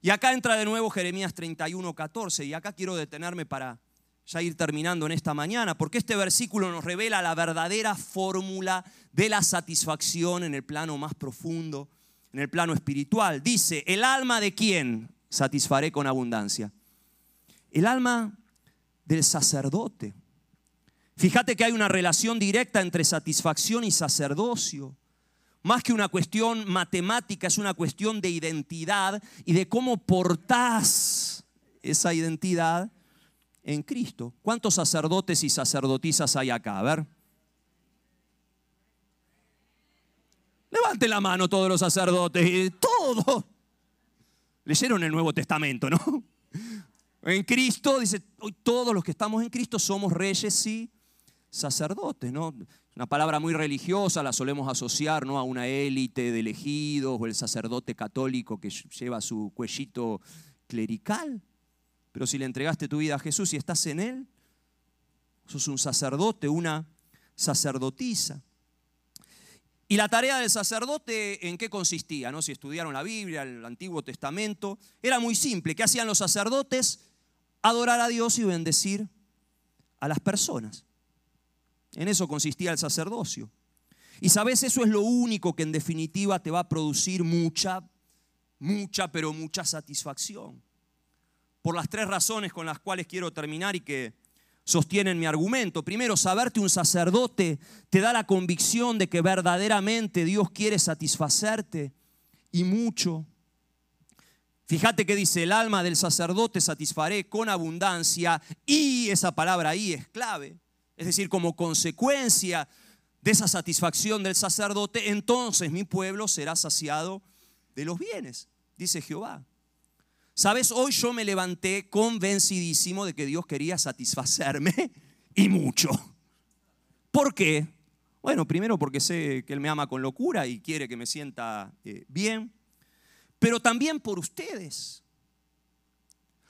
Y acá entra de nuevo Jeremías 31, 14, y acá quiero detenerme para ya ir terminando en esta mañana, porque este versículo nos revela la verdadera fórmula de la satisfacción en el plano más profundo, en el plano espiritual. Dice, ¿el alma de quién satisfaré con abundancia? El alma del sacerdote. Fíjate que hay una relación directa entre satisfacción y sacerdocio más que una cuestión matemática, es una cuestión de identidad y de cómo portás esa identidad en Cristo. ¿Cuántos sacerdotes y sacerdotisas hay acá? A ver. Levante la mano todos los sacerdotes, todos. Leyeron el Nuevo Testamento, ¿no? En Cristo, dice, hoy todos los que estamos en Cristo somos reyes y sacerdotes, ¿no? Una palabra muy religiosa, la solemos asociar ¿no? a una élite de elegidos o el sacerdote católico que lleva su cuellito clerical. Pero si le entregaste tu vida a Jesús y estás en Él, sos un sacerdote, una sacerdotisa. Y la tarea del sacerdote, ¿en qué consistía? ¿No? Si estudiaron la Biblia, el Antiguo Testamento, era muy simple. ¿Qué hacían los sacerdotes? Adorar a Dios y bendecir a las personas. En eso consistía el sacerdocio. Y sabes, eso es lo único que en definitiva te va a producir mucha, mucha, pero mucha satisfacción. Por las tres razones con las cuales quiero terminar y que sostienen mi argumento. Primero, saberte un sacerdote te da la convicción de que verdaderamente Dios quiere satisfacerte y mucho. Fíjate que dice, el alma del sacerdote satisfaré con abundancia y esa palabra ahí es clave. Es decir, como consecuencia de esa satisfacción del sacerdote, entonces mi pueblo será saciado de los bienes, dice Jehová. Sabes, hoy yo me levanté convencidísimo de que Dios quería satisfacerme y mucho. ¿Por qué? Bueno, primero porque sé que Él me ama con locura y quiere que me sienta eh, bien, pero también por ustedes,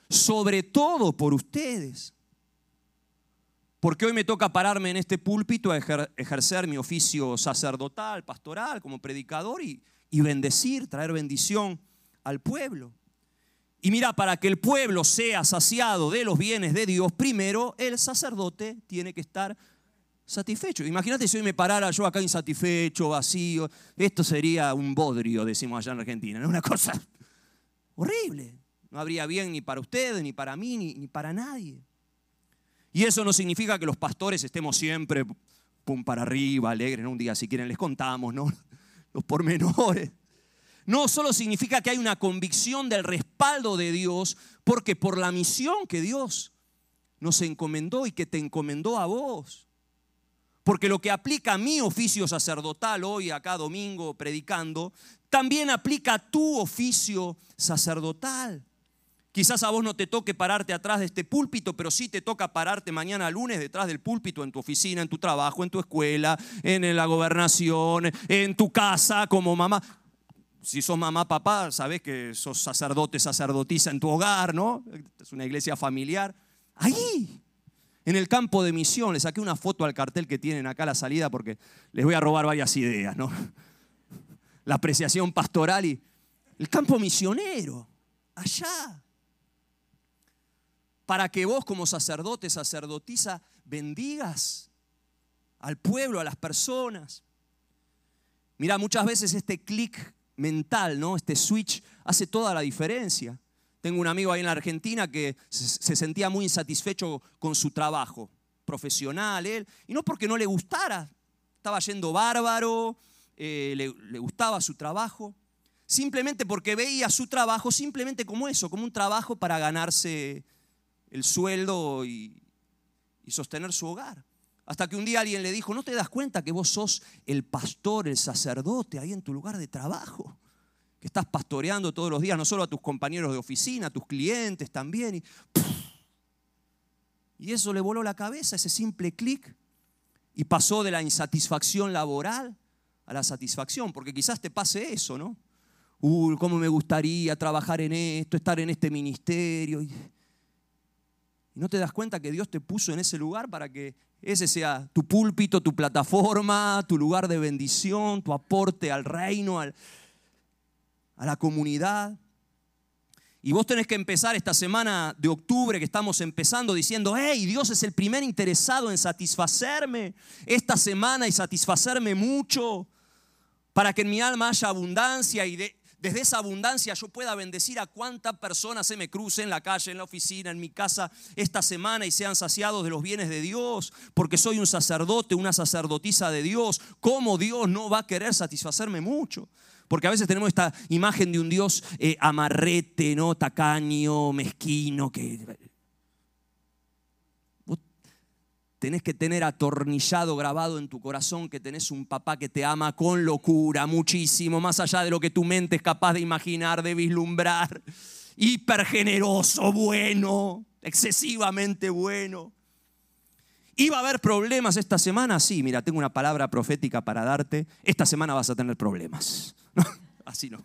sobre todo por ustedes. Porque hoy me toca pararme en este púlpito a ejercer mi oficio sacerdotal, pastoral, como predicador y, bendecir, traer bendición al pueblo. Y mira, para que el pueblo sea saciado de los bienes de Dios, primero el sacerdote tiene que estar satisfecho. Imagínate si hoy me parara yo acá insatisfecho, vacío. Esto sería un bodrio, decimos allá en Argentina. Una cosa horrible. No habría bien ni para ustedes, ni para mí, ni, para nadie. Y eso no significa que los pastores estemos siempre pum para arriba, alegres. Un día, si quieren, les contamos, ¿no? Los pormenores no solo significa que hay una convicción del respaldo de Dios, porque por la misión que Dios nos encomendó y que te encomendó a vos. Porque lo que aplica a mi oficio sacerdotal hoy, acá domingo, predicando, también aplica a tu oficio sacerdotal. Quizás a vos no te toque pararte atrás de este púlpito, pero sí te toca pararte mañana lunes detrás del púlpito en tu oficina, en tu trabajo, en tu escuela, en la gobernación, en tu casa como mamá si sos mamá, papá, sabes que sos sacerdote, sacerdotisa en tu hogar, ¿no? Es una iglesia familiar. Ahí, en el campo de misión, le saqué una foto al cartel que tienen acá a la salida porque les voy a robar varias ideas, ¿no? La apreciación pastoral y el campo misionero, allá. Para que vos como sacerdote, sacerdotisa, bendigas al pueblo, a las personas. Mira, muchas veces este clic mental, ¿no? Este switch hace toda la diferencia. Tengo un amigo ahí en la Argentina que se sentía muy insatisfecho con su trabajo profesional, él, y no porque no le gustara, estaba yendo bárbaro, eh, le, le gustaba su trabajo, simplemente porque veía su trabajo simplemente como eso, como un trabajo para ganarse el sueldo y, y sostener su hogar. Hasta que un día alguien le dijo, ¿no te das cuenta que vos sos el pastor, el sacerdote ahí en tu lugar de trabajo? Que estás pastoreando todos los días, no solo a tus compañeros de oficina, a tus clientes también. Y, y eso le voló la cabeza, ese simple clic. Y pasó de la insatisfacción laboral a la satisfacción, porque quizás te pase eso, ¿no? Uy, cómo me gustaría trabajar en esto, estar en este ministerio. Y no te das cuenta que Dios te puso en ese lugar para que ese sea tu púlpito, tu plataforma, tu lugar de bendición, tu aporte al reino, a la comunidad. Y vos tenés que empezar esta semana de octubre que estamos empezando diciendo, hey, Dios es el primer interesado en satisfacerme esta semana y satisfacerme mucho para que en mi alma haya abundancia y de, desde esa abundancia yo pueda bendecir a cuántas personas se me crucen en la calle, en la oficina, en mi casa esta semana y sean saciados de los bienes de Dios, porque soy un sacerdote, una sacerdotisa de Dios. ¿Cómo Dios no va a querer satisfacerme mucho? Porque a veces tenemos esta imagen de un Dios eh, amarrete, ¿no? tacaño, mezquino, que tenés que tener atornillado, grabado en tu corazón que tenés un papá que te ama con locura, muchísimo, más allá de lo que tu mente es capaz de imaginar, de vislumbrar. Hiper generoso, bueno, excesivamente bueno. ¿Iba a haber problemas esta semana? Sí, mira, tengo una palabra profética para darte. Esta semana vas a tener problemas. Así no.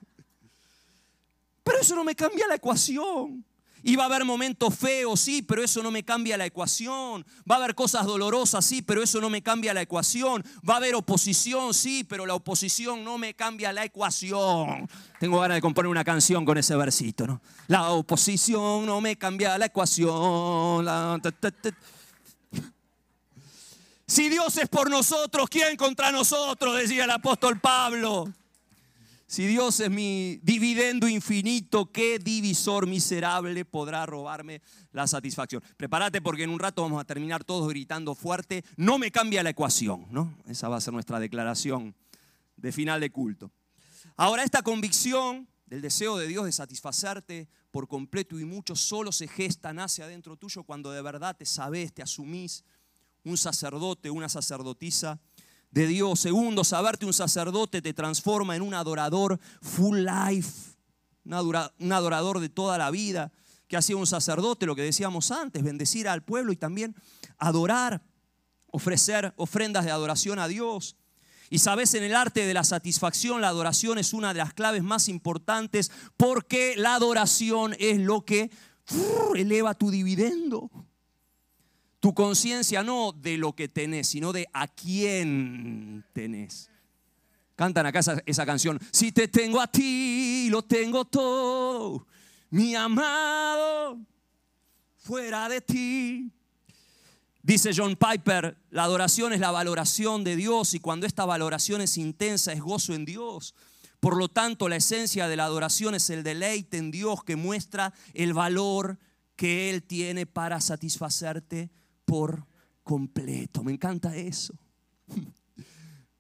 Pero eso no me cambia la ecuación. Y va a haber momentos feos, sí, pero eso no me cambia la ecuación. Va a haber cosas dolorosas, sí, pero eso no me cambia la ecuación. Va a haber oposición, sí, pero la oposición no me cambia la ecuación. Tengo ganas de componer una canción con ese versito, ¿no? La oposición no me cambia la ecuación. Si Dios es por nosotros, ¿quién contra nosotros? Decía el apóstol Pablo. Si Dios es mi dividendo infinito, ¿qué divisor miserable podrá robarme la satisfacción? Prepárate porque en un rato vamos a terminar todos gritando fuerte. No me cambia la ecuación, ¿no? Esa va a ser nuestra declaración de final de culto. Ahora esta convicción del deseo de Dios de satisfacerte por completo y mucho solo se gesta, nace adentro tuyo cuando de verdad te sabes, te asumís un sacerdote, una sacerdotisa de Dios. Segundo, saberte un sacerdote te transforma en un adorador full life, un adorador de toda la vida, que hacía un sacerdote, lo que decíamos antes, bendecir al pueblo y también adorar, ofrecer ofrendas de adoración a Dios. Y sabes, en el arte de la satisfacción, la adoración es una de las claves más importantes porque la adoración es lo que eleva tu dividendo. Tu conciencia no de lo que tenés, sino de a quién tenés. Cantan acá esa, canción. Si te tengo a ti, lo tengo todo. Mi amado, fuera de ti. Dice John Piper, la adoración es la valoración de Dios y cuando esta valoración es intensa es gozo en Dios. Por lo tanto, la esencia de la adoración es el deleite en Dios que muestra el valor que Él tiene para satisfacerte por completo. Me encanta eso.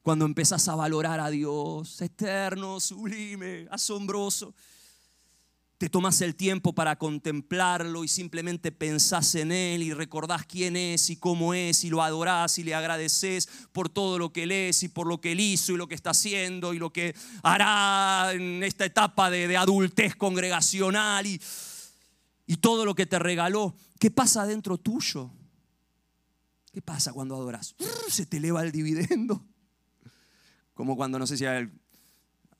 Cuando empezás a valorar a Dios, eterno, sublime, asombroso, te tomas el tiempo para contemplarlo y simplemente pensás en Él y recordás quién es y cómo es y lo adorás y le agradeces por todo lo que Él es y por lo que Él hizo y lo que está haciendo y lo que hará en esta etapa de, adultez congregacional y, y todo lo que te regaló. ¿Qué pasa dentro tuyo? ¿Qué pasa cuando adoras? Se te eleva el dividendo. Como cuando, no sé si hay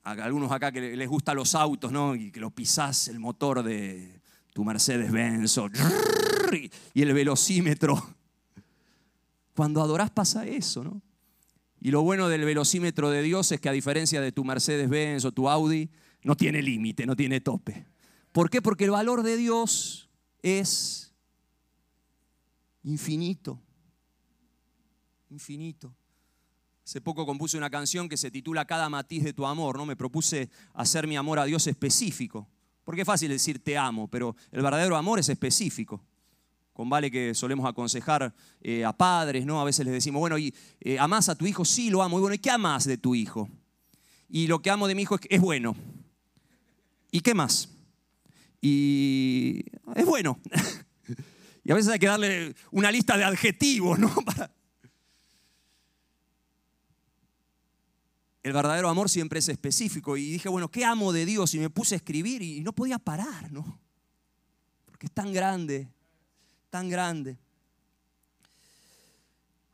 algunos acá que les gustan los autos, ¿no? Y que lo pisás el motor de tu Mercedes Benz y el velocímetro. Cuando adorás pasa eso, ¿no? Y lo bueno del velocímetro de Dios es que a diferencia de tu Mercedes Benz o tu Audi, no tiene límite, no tiene tope. ¿Por qué? Porque el valor de Dios es infinito infinito. Hace poco compuse una canción que se titula Cada matiz de tu amor, ¿no? Me propuse hacer mi amor a Dios específico. Porque es fácil decir te amo, pero el verdadero amor es específico. Con vale que solemos aconsejar eh, a padres, ¿no? A veces les decimos, bueno, ¿y eh, amás a tu hijo? Sí, lo amo. Y bueno, ¿y qué amás de tu hijo? Y lo que amo de mi hijo es, es bueno. ¿Y qué más? Y es bueno. y a veces hay que darle una lista de adjetivos, ¿no? el verdadero amor siempre es específico. Y dije, bueno, ¿qué amo de Dios? Y me puse a escribir y no podía parar, ¿no? Porque es tan grande, tan grande.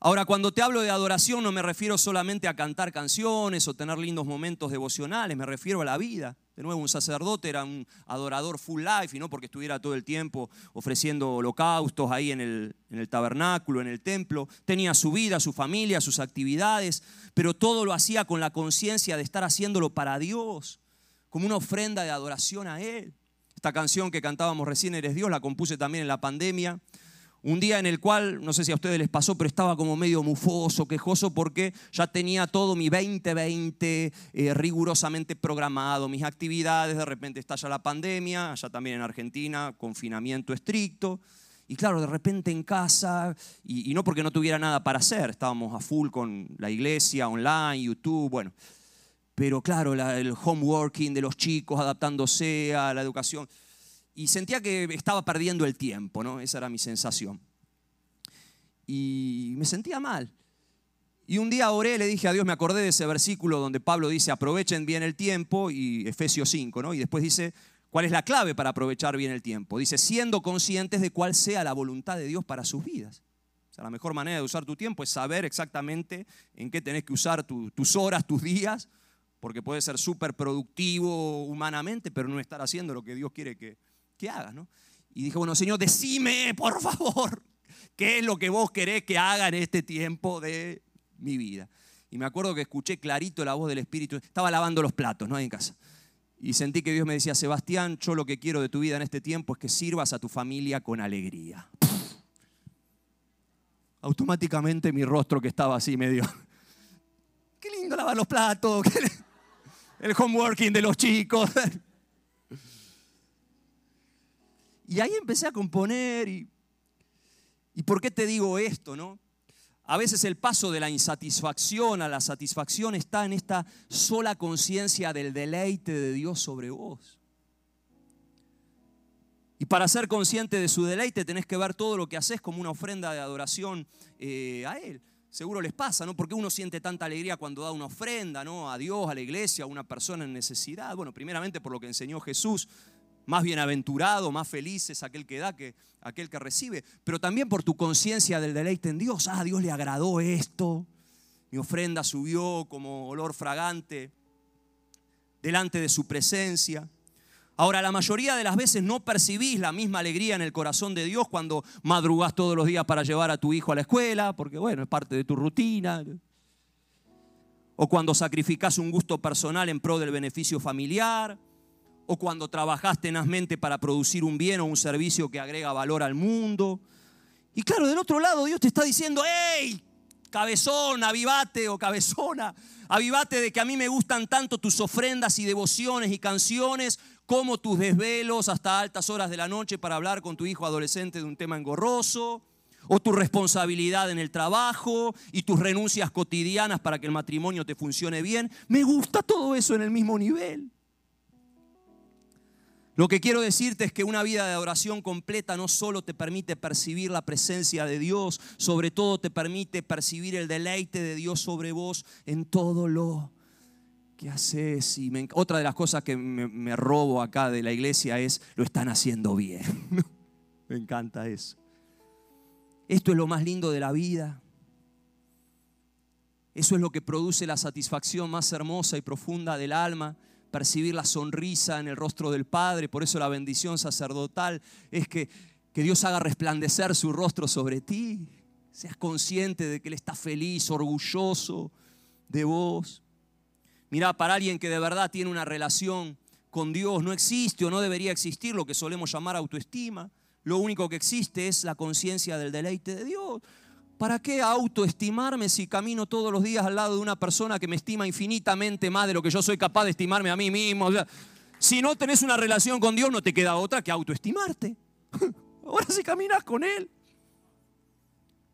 Ahora, cuando te hablo de adoración no me refiero solamente a cantar canciones o tener lindos momentos devocionales, me refiero a la vida. De nuevo, un sacerdote era un adorador full life y no porque estuviera todo el tiempo ofreciendo holocaustos ahí en el, en el tabernáculo, en el templo. Tenía su vida, su familia, sus actividades, pero todo lo hacía con la conciencia de estar haciéndolo para Dios, como una ofrenda de adoración a Él. Esta canción que cantábamos recién, Eres Dios, la compuse también en la pandemia. Un día en el cual, no sé si a ustedes les pasó, pero estaba como medio mufoso, quejoso, porque ya tenía todo mi 2020 eh, rigurosamente programado, mis actividades, de repente estalla la pandemia, allá también en Argentina, confinamiento estricto. Y claro, de repente en casa, y, no porque no tuviera nada para hacer, estábamos a full con la iglesia, online, YouTube, bueno. Pero claro, el homeworking de los chicos, adaptándose a la educación y sentía que estaba perdiendo el tiempo, ¿no? Esa era mi sensación. Y me sentía mal. Y un día oré, le dije a Dios, me acordé de ese versículo donde Pablo dice, aprovechen bien el tiempo, y Efesios 5, ¿no? Y después dice, ¿cuál es la clave para aprovechar bien el tiempo? Dice, siendo conscientes de cuál sea la voluntad de Dios para sus vidas. O sea, la mejor manera de usar tu tiempo es saber exactamente en qué tenés que usar tus horas, tus días, porque puede ser súper productivo humanamente, pero no estar haciendo lo que Dios quiere que, que hagas. ¿no? Y dije, bueno, Señor, decime, por favor, qué es lo que vos querés que haga en este tiempo de mi vida. Y me acuerdo que escuché clarito la voz del Espíritu. Estaba lavando los platos, ¿no? Ahí en casa. Y sentí que Dios me decía, Sebastián, yo lo que quiero de tu vida en este tiempo es que sirvas a tu familia con alegría automáticamente mi rostro que estaba así medio, qué lindo lavar los platos, el homeworking de los chicos. Y ahí empecé a componer y, y ¿por qué te digo esto, no? A veces el paso de la insatisfacción a la satisfacción está en esta sola conciencia del deleite de Dios sobre vos. Y para ser consciente de su deleite tenés que ver todo lo que haces como una ofrenda de adoración eh, a Él. Seguro les pasa, ¿no? Porque uno siente tanta alegría cuando da una ofrenda, ¿no? A Dios, a la iglesia, a una persona en necesidad. Bueno, primeramente por lo que enseñó Jesús, más bienaventurado, más feliz es aquel que da que aquel que recibe, pero también por tu conciencia del deleite en Dios. Ah, Dios le agradó esto. Mi ofrenda subió como olor fragante delante de su presencia. Ahora, la mayoría de las veces no percibís la misma alegría en el corazón de Dios cuando madrugás todos los días para llevar a tu hijo a la escuela, porque bueno, es parte de tu rutina. O cuando sacrificás un gusto personal en pro del beneficio familiar. O cuando trabajás tenazmente para producir un bien o un servicio que agrega valor al mundo. Y claro, del otro lado Dios te está diciendo, ¡hey! Cabezón, avivate o cabezona, avivate de que a mí me gustan tanto tus ofrendas y devociones y canciones como tus desvelos hasta altas horas de la noche para hablar con tu hijo adolescente de un tema engorroso, o tu responsabilidad en el trabajo y tus renuncias cotidianas para que el matrimonio te funcione bien. Me gusta todo eso en el mismo nivel. Lo que quiero decirte es que una vida de adoración completa no solo te permite percibir la presencia de Dios, sobre todo te permite percibir el deleite de Dios sobre vos en todo lo ¿qué haces? Y otra de las cosas que me, robo acá de la iglesia es, lo están haciendo bien. me encanta eso. Esto es lo más lindo de la vida. Eso es lo que produce la satisfacción más hermosa y profunda del alma, percibir la sonrisa en el rostro del Padre. Por eso la bendición sacerdotal es que, que Dios haga resplandecer su rostro sobre ti. Seas consciente de que Él está feliz, orgulloso de vos. Mira, para alguien que de verdad tiene una relación con Dios, no existe o no debería existir lo que solemos llamar autoestima. Lo único que existe es la conciencia del deleite de Dios. ¿Para qué autoestimarme si camino todos los días al lado de una persona que me estima infinitamente más de lo que yo soy capaz de estimarme a mí mismo? si no tenés una relación con Dios, no te queda otra que autoestimarte. Ahora si caminas con Él.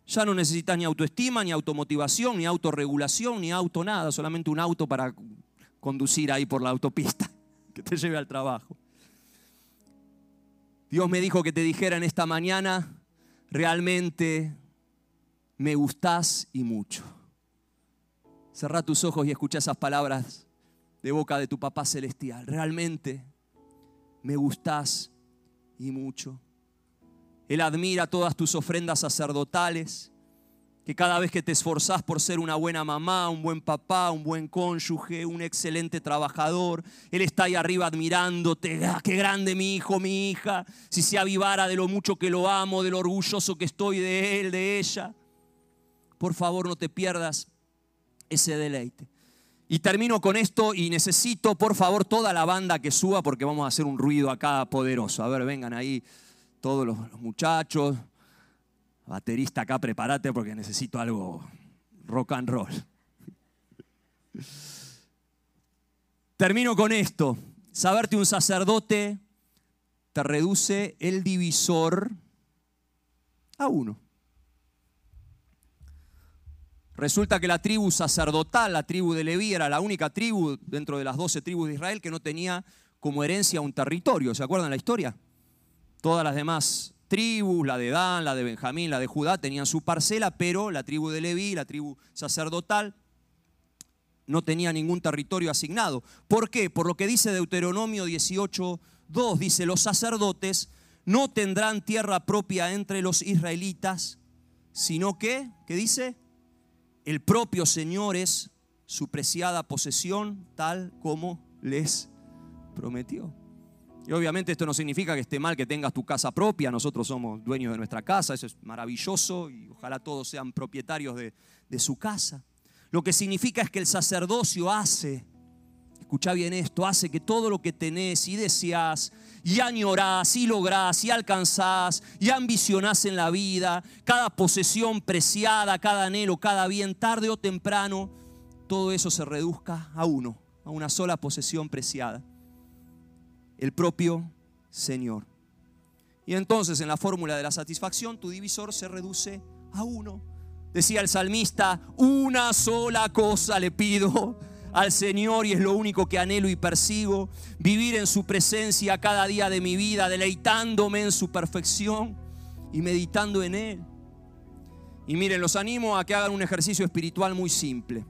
Ya no necesitas ni autoestima, ni automotivación, ni autorregulación, ni auto nada, solamente un auto para conducir ahí por la autopista que te lleve al trabajo. Dios me dijo que te dijera en esta mañana, realmente me gustás y mucho. Cerra tus ojos y escucha esas palabras de boca de tu papá celestial. Realmente me gustás y mucho. Él admira todas tus ofrendas sacerdotales, que cada vez que te esforzás por ser una buena mamá, un buen papá, un buen cónyuge, un excelente trabajador, Él está ahí arriba admirándote, ah, qué grande mi hijo, mi hija, si se avivara de lo mucho que lo amo, de lo orgulloso que estoy de él, de ella. Por favor, no te pierdas ese deleite. Y termino con esto y necesito, por favor, toda la banda que suba porque vamos a hacer un ruido acá poderoso. A ver, vengan ahí todos los, muchachos, baterista acá, prepárate porque necesito algo rock and roll. Termino con esto. Saberte un sacerdote te reduce el divisor a uno. Resulta que la tribu sacerdotal, la tribu de Leví, era la única tribu dentro de las doce tribus de Israel que no tenía como herencia un territorio. ¿Se acuerdan la historia? Todas las demás tribus, la de Dan, la de Benjamín, la de Judá, tenían su parcela, pero la tribu de Leví, la tribu sacerdotal, no tenía ningún territorio asignado. ¿Por qué? Por lo que dice Deuteronomio 18.2, dice, los sacerdotes no tendrán tierra propia entre los israelitas, sino que, ¿qué dice? El propio Señor es su preciada posesión, tal como les prometió. Y obviamente esto no significa que esté mal que tengas tu casa propia, nosotros somos dueños de nuestra casa, eso es maravilloso y ojalá todos sean propietarios de, de su casa. Lo que significa es que el sacerdocio hace, escucha bien esto, hace que todo lo que tenés y deseás y añorás y lográs y alcanzás y ambicionás en la vida, cada posesión preciada, cada anhelo, cada bien, tarde o temprano, todo eso se reduzca a uno, a una sola posesión preciada, el propio Señor. Y entonces en la fórmula de la satisfacción tu divisor se reduce a uno Decía el salmista, una sola cosa le pido al Señor y es lo único que anhelo y persigo, vivir en su presencia cada día de mi vida, deleitándome en su perfección y meditando en Él. Y miren, los animo a que hagan un ejercicio espiritual muy simple,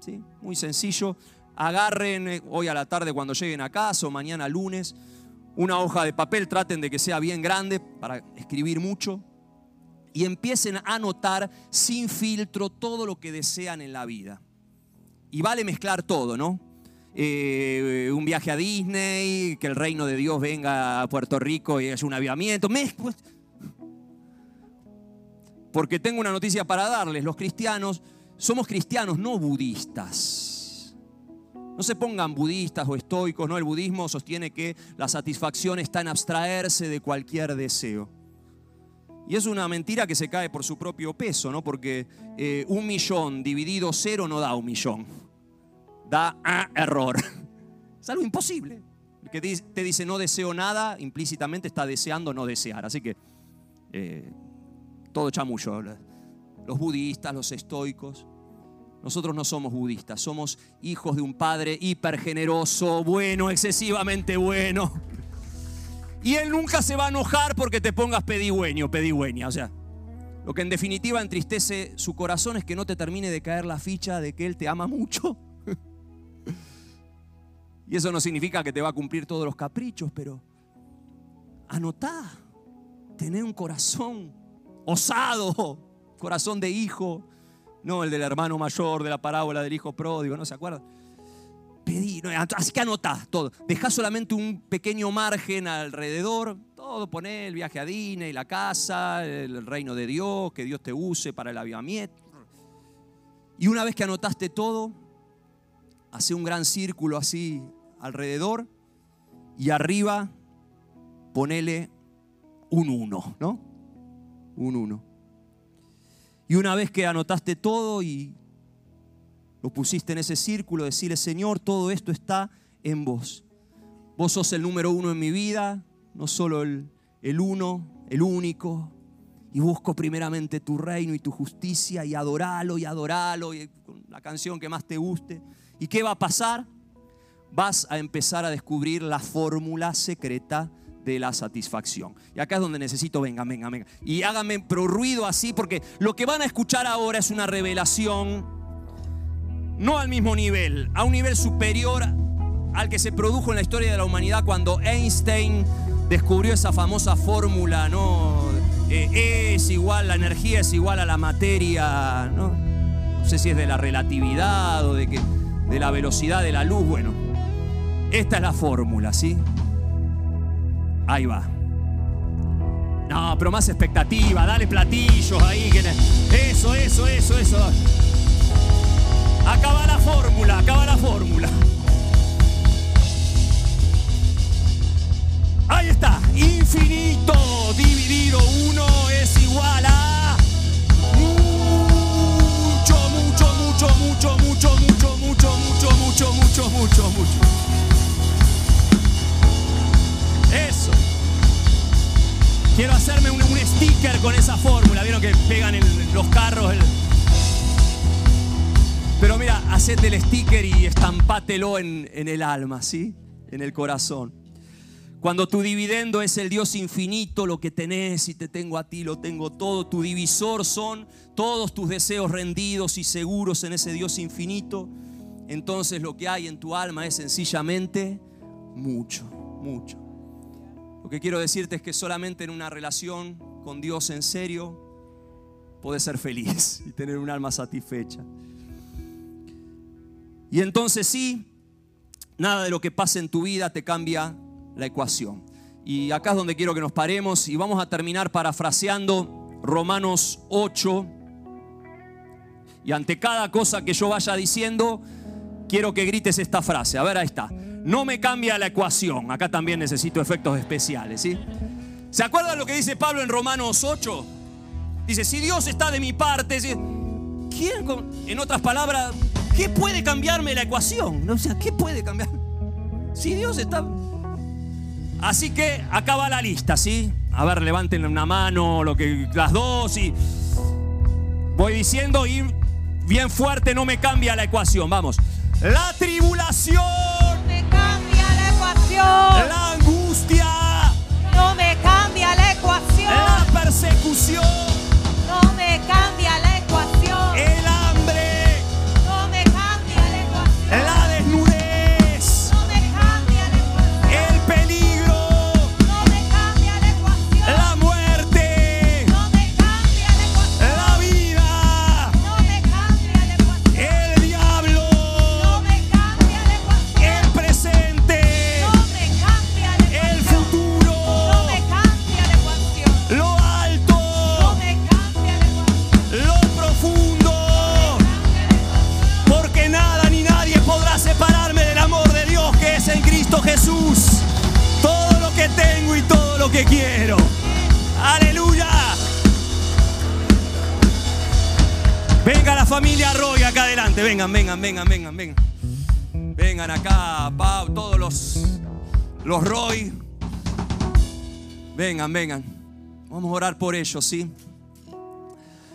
¿sí? muy sencillo. Agarren eh, hoy a la tarde cuando lleguen a casa o mañana lunes una hoja de papel, traten de que sea bien grande para escribir mucho y empiecen a anotar sin filtro todo lo que desean en la vida. Y vale mezclar todo, ¿no? Eh, un viaje a Disney, que el reino de Dios venga a Puerto Rico y haya un avivamiento. Porque tengo una noticia para darles. Los cristianos somos cristianos, no budistas. No se pongan budistas o estoicos, no. El budismo sostiene que la satisfacción está en abstraerse de cualquier deseo. Y es una mentira que se cae por su propio peso, ¿no? Porque eh, un millón dividido cero no da un millón. Da error. Es algo imposible. El que te dice no deseo nada, implícitamente está deseando no desear. Así que eh, todo chamullo. Los budistas, los estoicos. Nosotros no somos budistas, somos hijos de un padre hipergeneroso, bueno, excesivamente bueno y Él nunca se va a enojar porque te pongas pedigüeño, pedigüeña. O sea, lo que en definitiva entristece su corazón es que no te termine de caer la ficha de que Él te ama mucho. y eso no significa que te va a cumplir todos los caprichos, pero anotá, tener un corazón osado, corazón de hijo, no el del hermano mayor de la parábola del hijo pródigo, ¿no se acuerdan? Así que anotá todo. Deja solamente un pequeño margen alrededor. Todo poné el viaje a Disney, la casa, el reino de Dios, que Dios te use para el avivamiento. Y una vez que anotaste todo, hace un gran círculo así alrededor y arriba ponele un uno, ¿no? Un uno. Y una vez que anotaste todo y lo pusiste en ese círculo, decirle, Señor, todo esto está en vos. Vos sos el número uno en mi vida, no solo el, el uno, el único. Y busco primeramente tu reino y tu justicia y adoralo y adoralo y con la canción que más te guste. ¿Y qué va a pasar? Vas a empezar a descubrir la fórmula secreta de la satisfacción. Y acá es donde necesito, venga, venga, venga. Y háganme pero ruido así porque lo que van a escuchar ahora es una revelación no al mismo nivel, a un nivel superior al que se produjo en la historia de la humanidad cuando Einstein descubrió esa famosa fórmula, ¿no? Eh, es igual, la energía es igual a la materia, ¿no? No sé si es de la relatividad o de, que, de la velocidad de la luz, bueno. Esta es la fórmula, ¿sí? Ahí va. No, pero más expectativa, dale platillos ahí. Eso, eso, eso, eso. Acaba la fórmula, acaba la fórmula. Ahí está. Infinito dividido uno es igual a mucho, mucho, mucho, mucho, mucho, mucho, mucho, mucho, mucho, mucho, mucho, mucho. Eso. Quiero hacerme un, sticker con esa fórmula. Vieron que pegan en los carros el, pero mira, hacete el sticker y estampátelo en, en el alma, ¿sí? En el corazón. Cuando tu dividendo es el Dios infinito, lo que tenés y te tengo a ti, lo tengo todo. Tu divisor son todos tus deseos rendidos y seguros en ese Dios infinito. Entonces lo que hay en tu alma es sencillamente mucho, mucho. Lo que quiero decirte es que solamente en una relación con Dios en serio podés ser feliz y tener un alma satisfecha. Y entonces sí, nada de lo que pase en tu vida te cambia la ecuación. Y acá es donde quiero que nos paremos y vamos a terminar parafraseando Romanos 8. Y ante cada cosa que yo vaya diciendo, quiero que grites esta frase. A ver, ahí está. No me cambia la ecuación. Acá también necesito efectos especiales, ¿sí? ¿Se acuerdan lo que dice Pablo en Romanos 8? Dice, si Dios está de mi parte, ¿quién, en otras palabras, qué puede cambiarme la ecuación? O sea, ¿qué puede cambiar? Si Dios está... Así que acá va la lista, ¿sí? A ver, levanten una mano, lo que, las dos y voy diciendo y bien fuerte no me cambia la ecuación. Vamos. La tribulación. No me cambia la ecuación. La angustia. No me cambia la ecuación. La persecución. No me cambia que quiero. Aleluya. Venga la familia Roy acá adelante. Vengan, vengan, vengan, vengan, vengan. Vengan acá, Pau, todos los, los Roy. Vengan, vengan. Vamos a orar por ellos, ¿sí?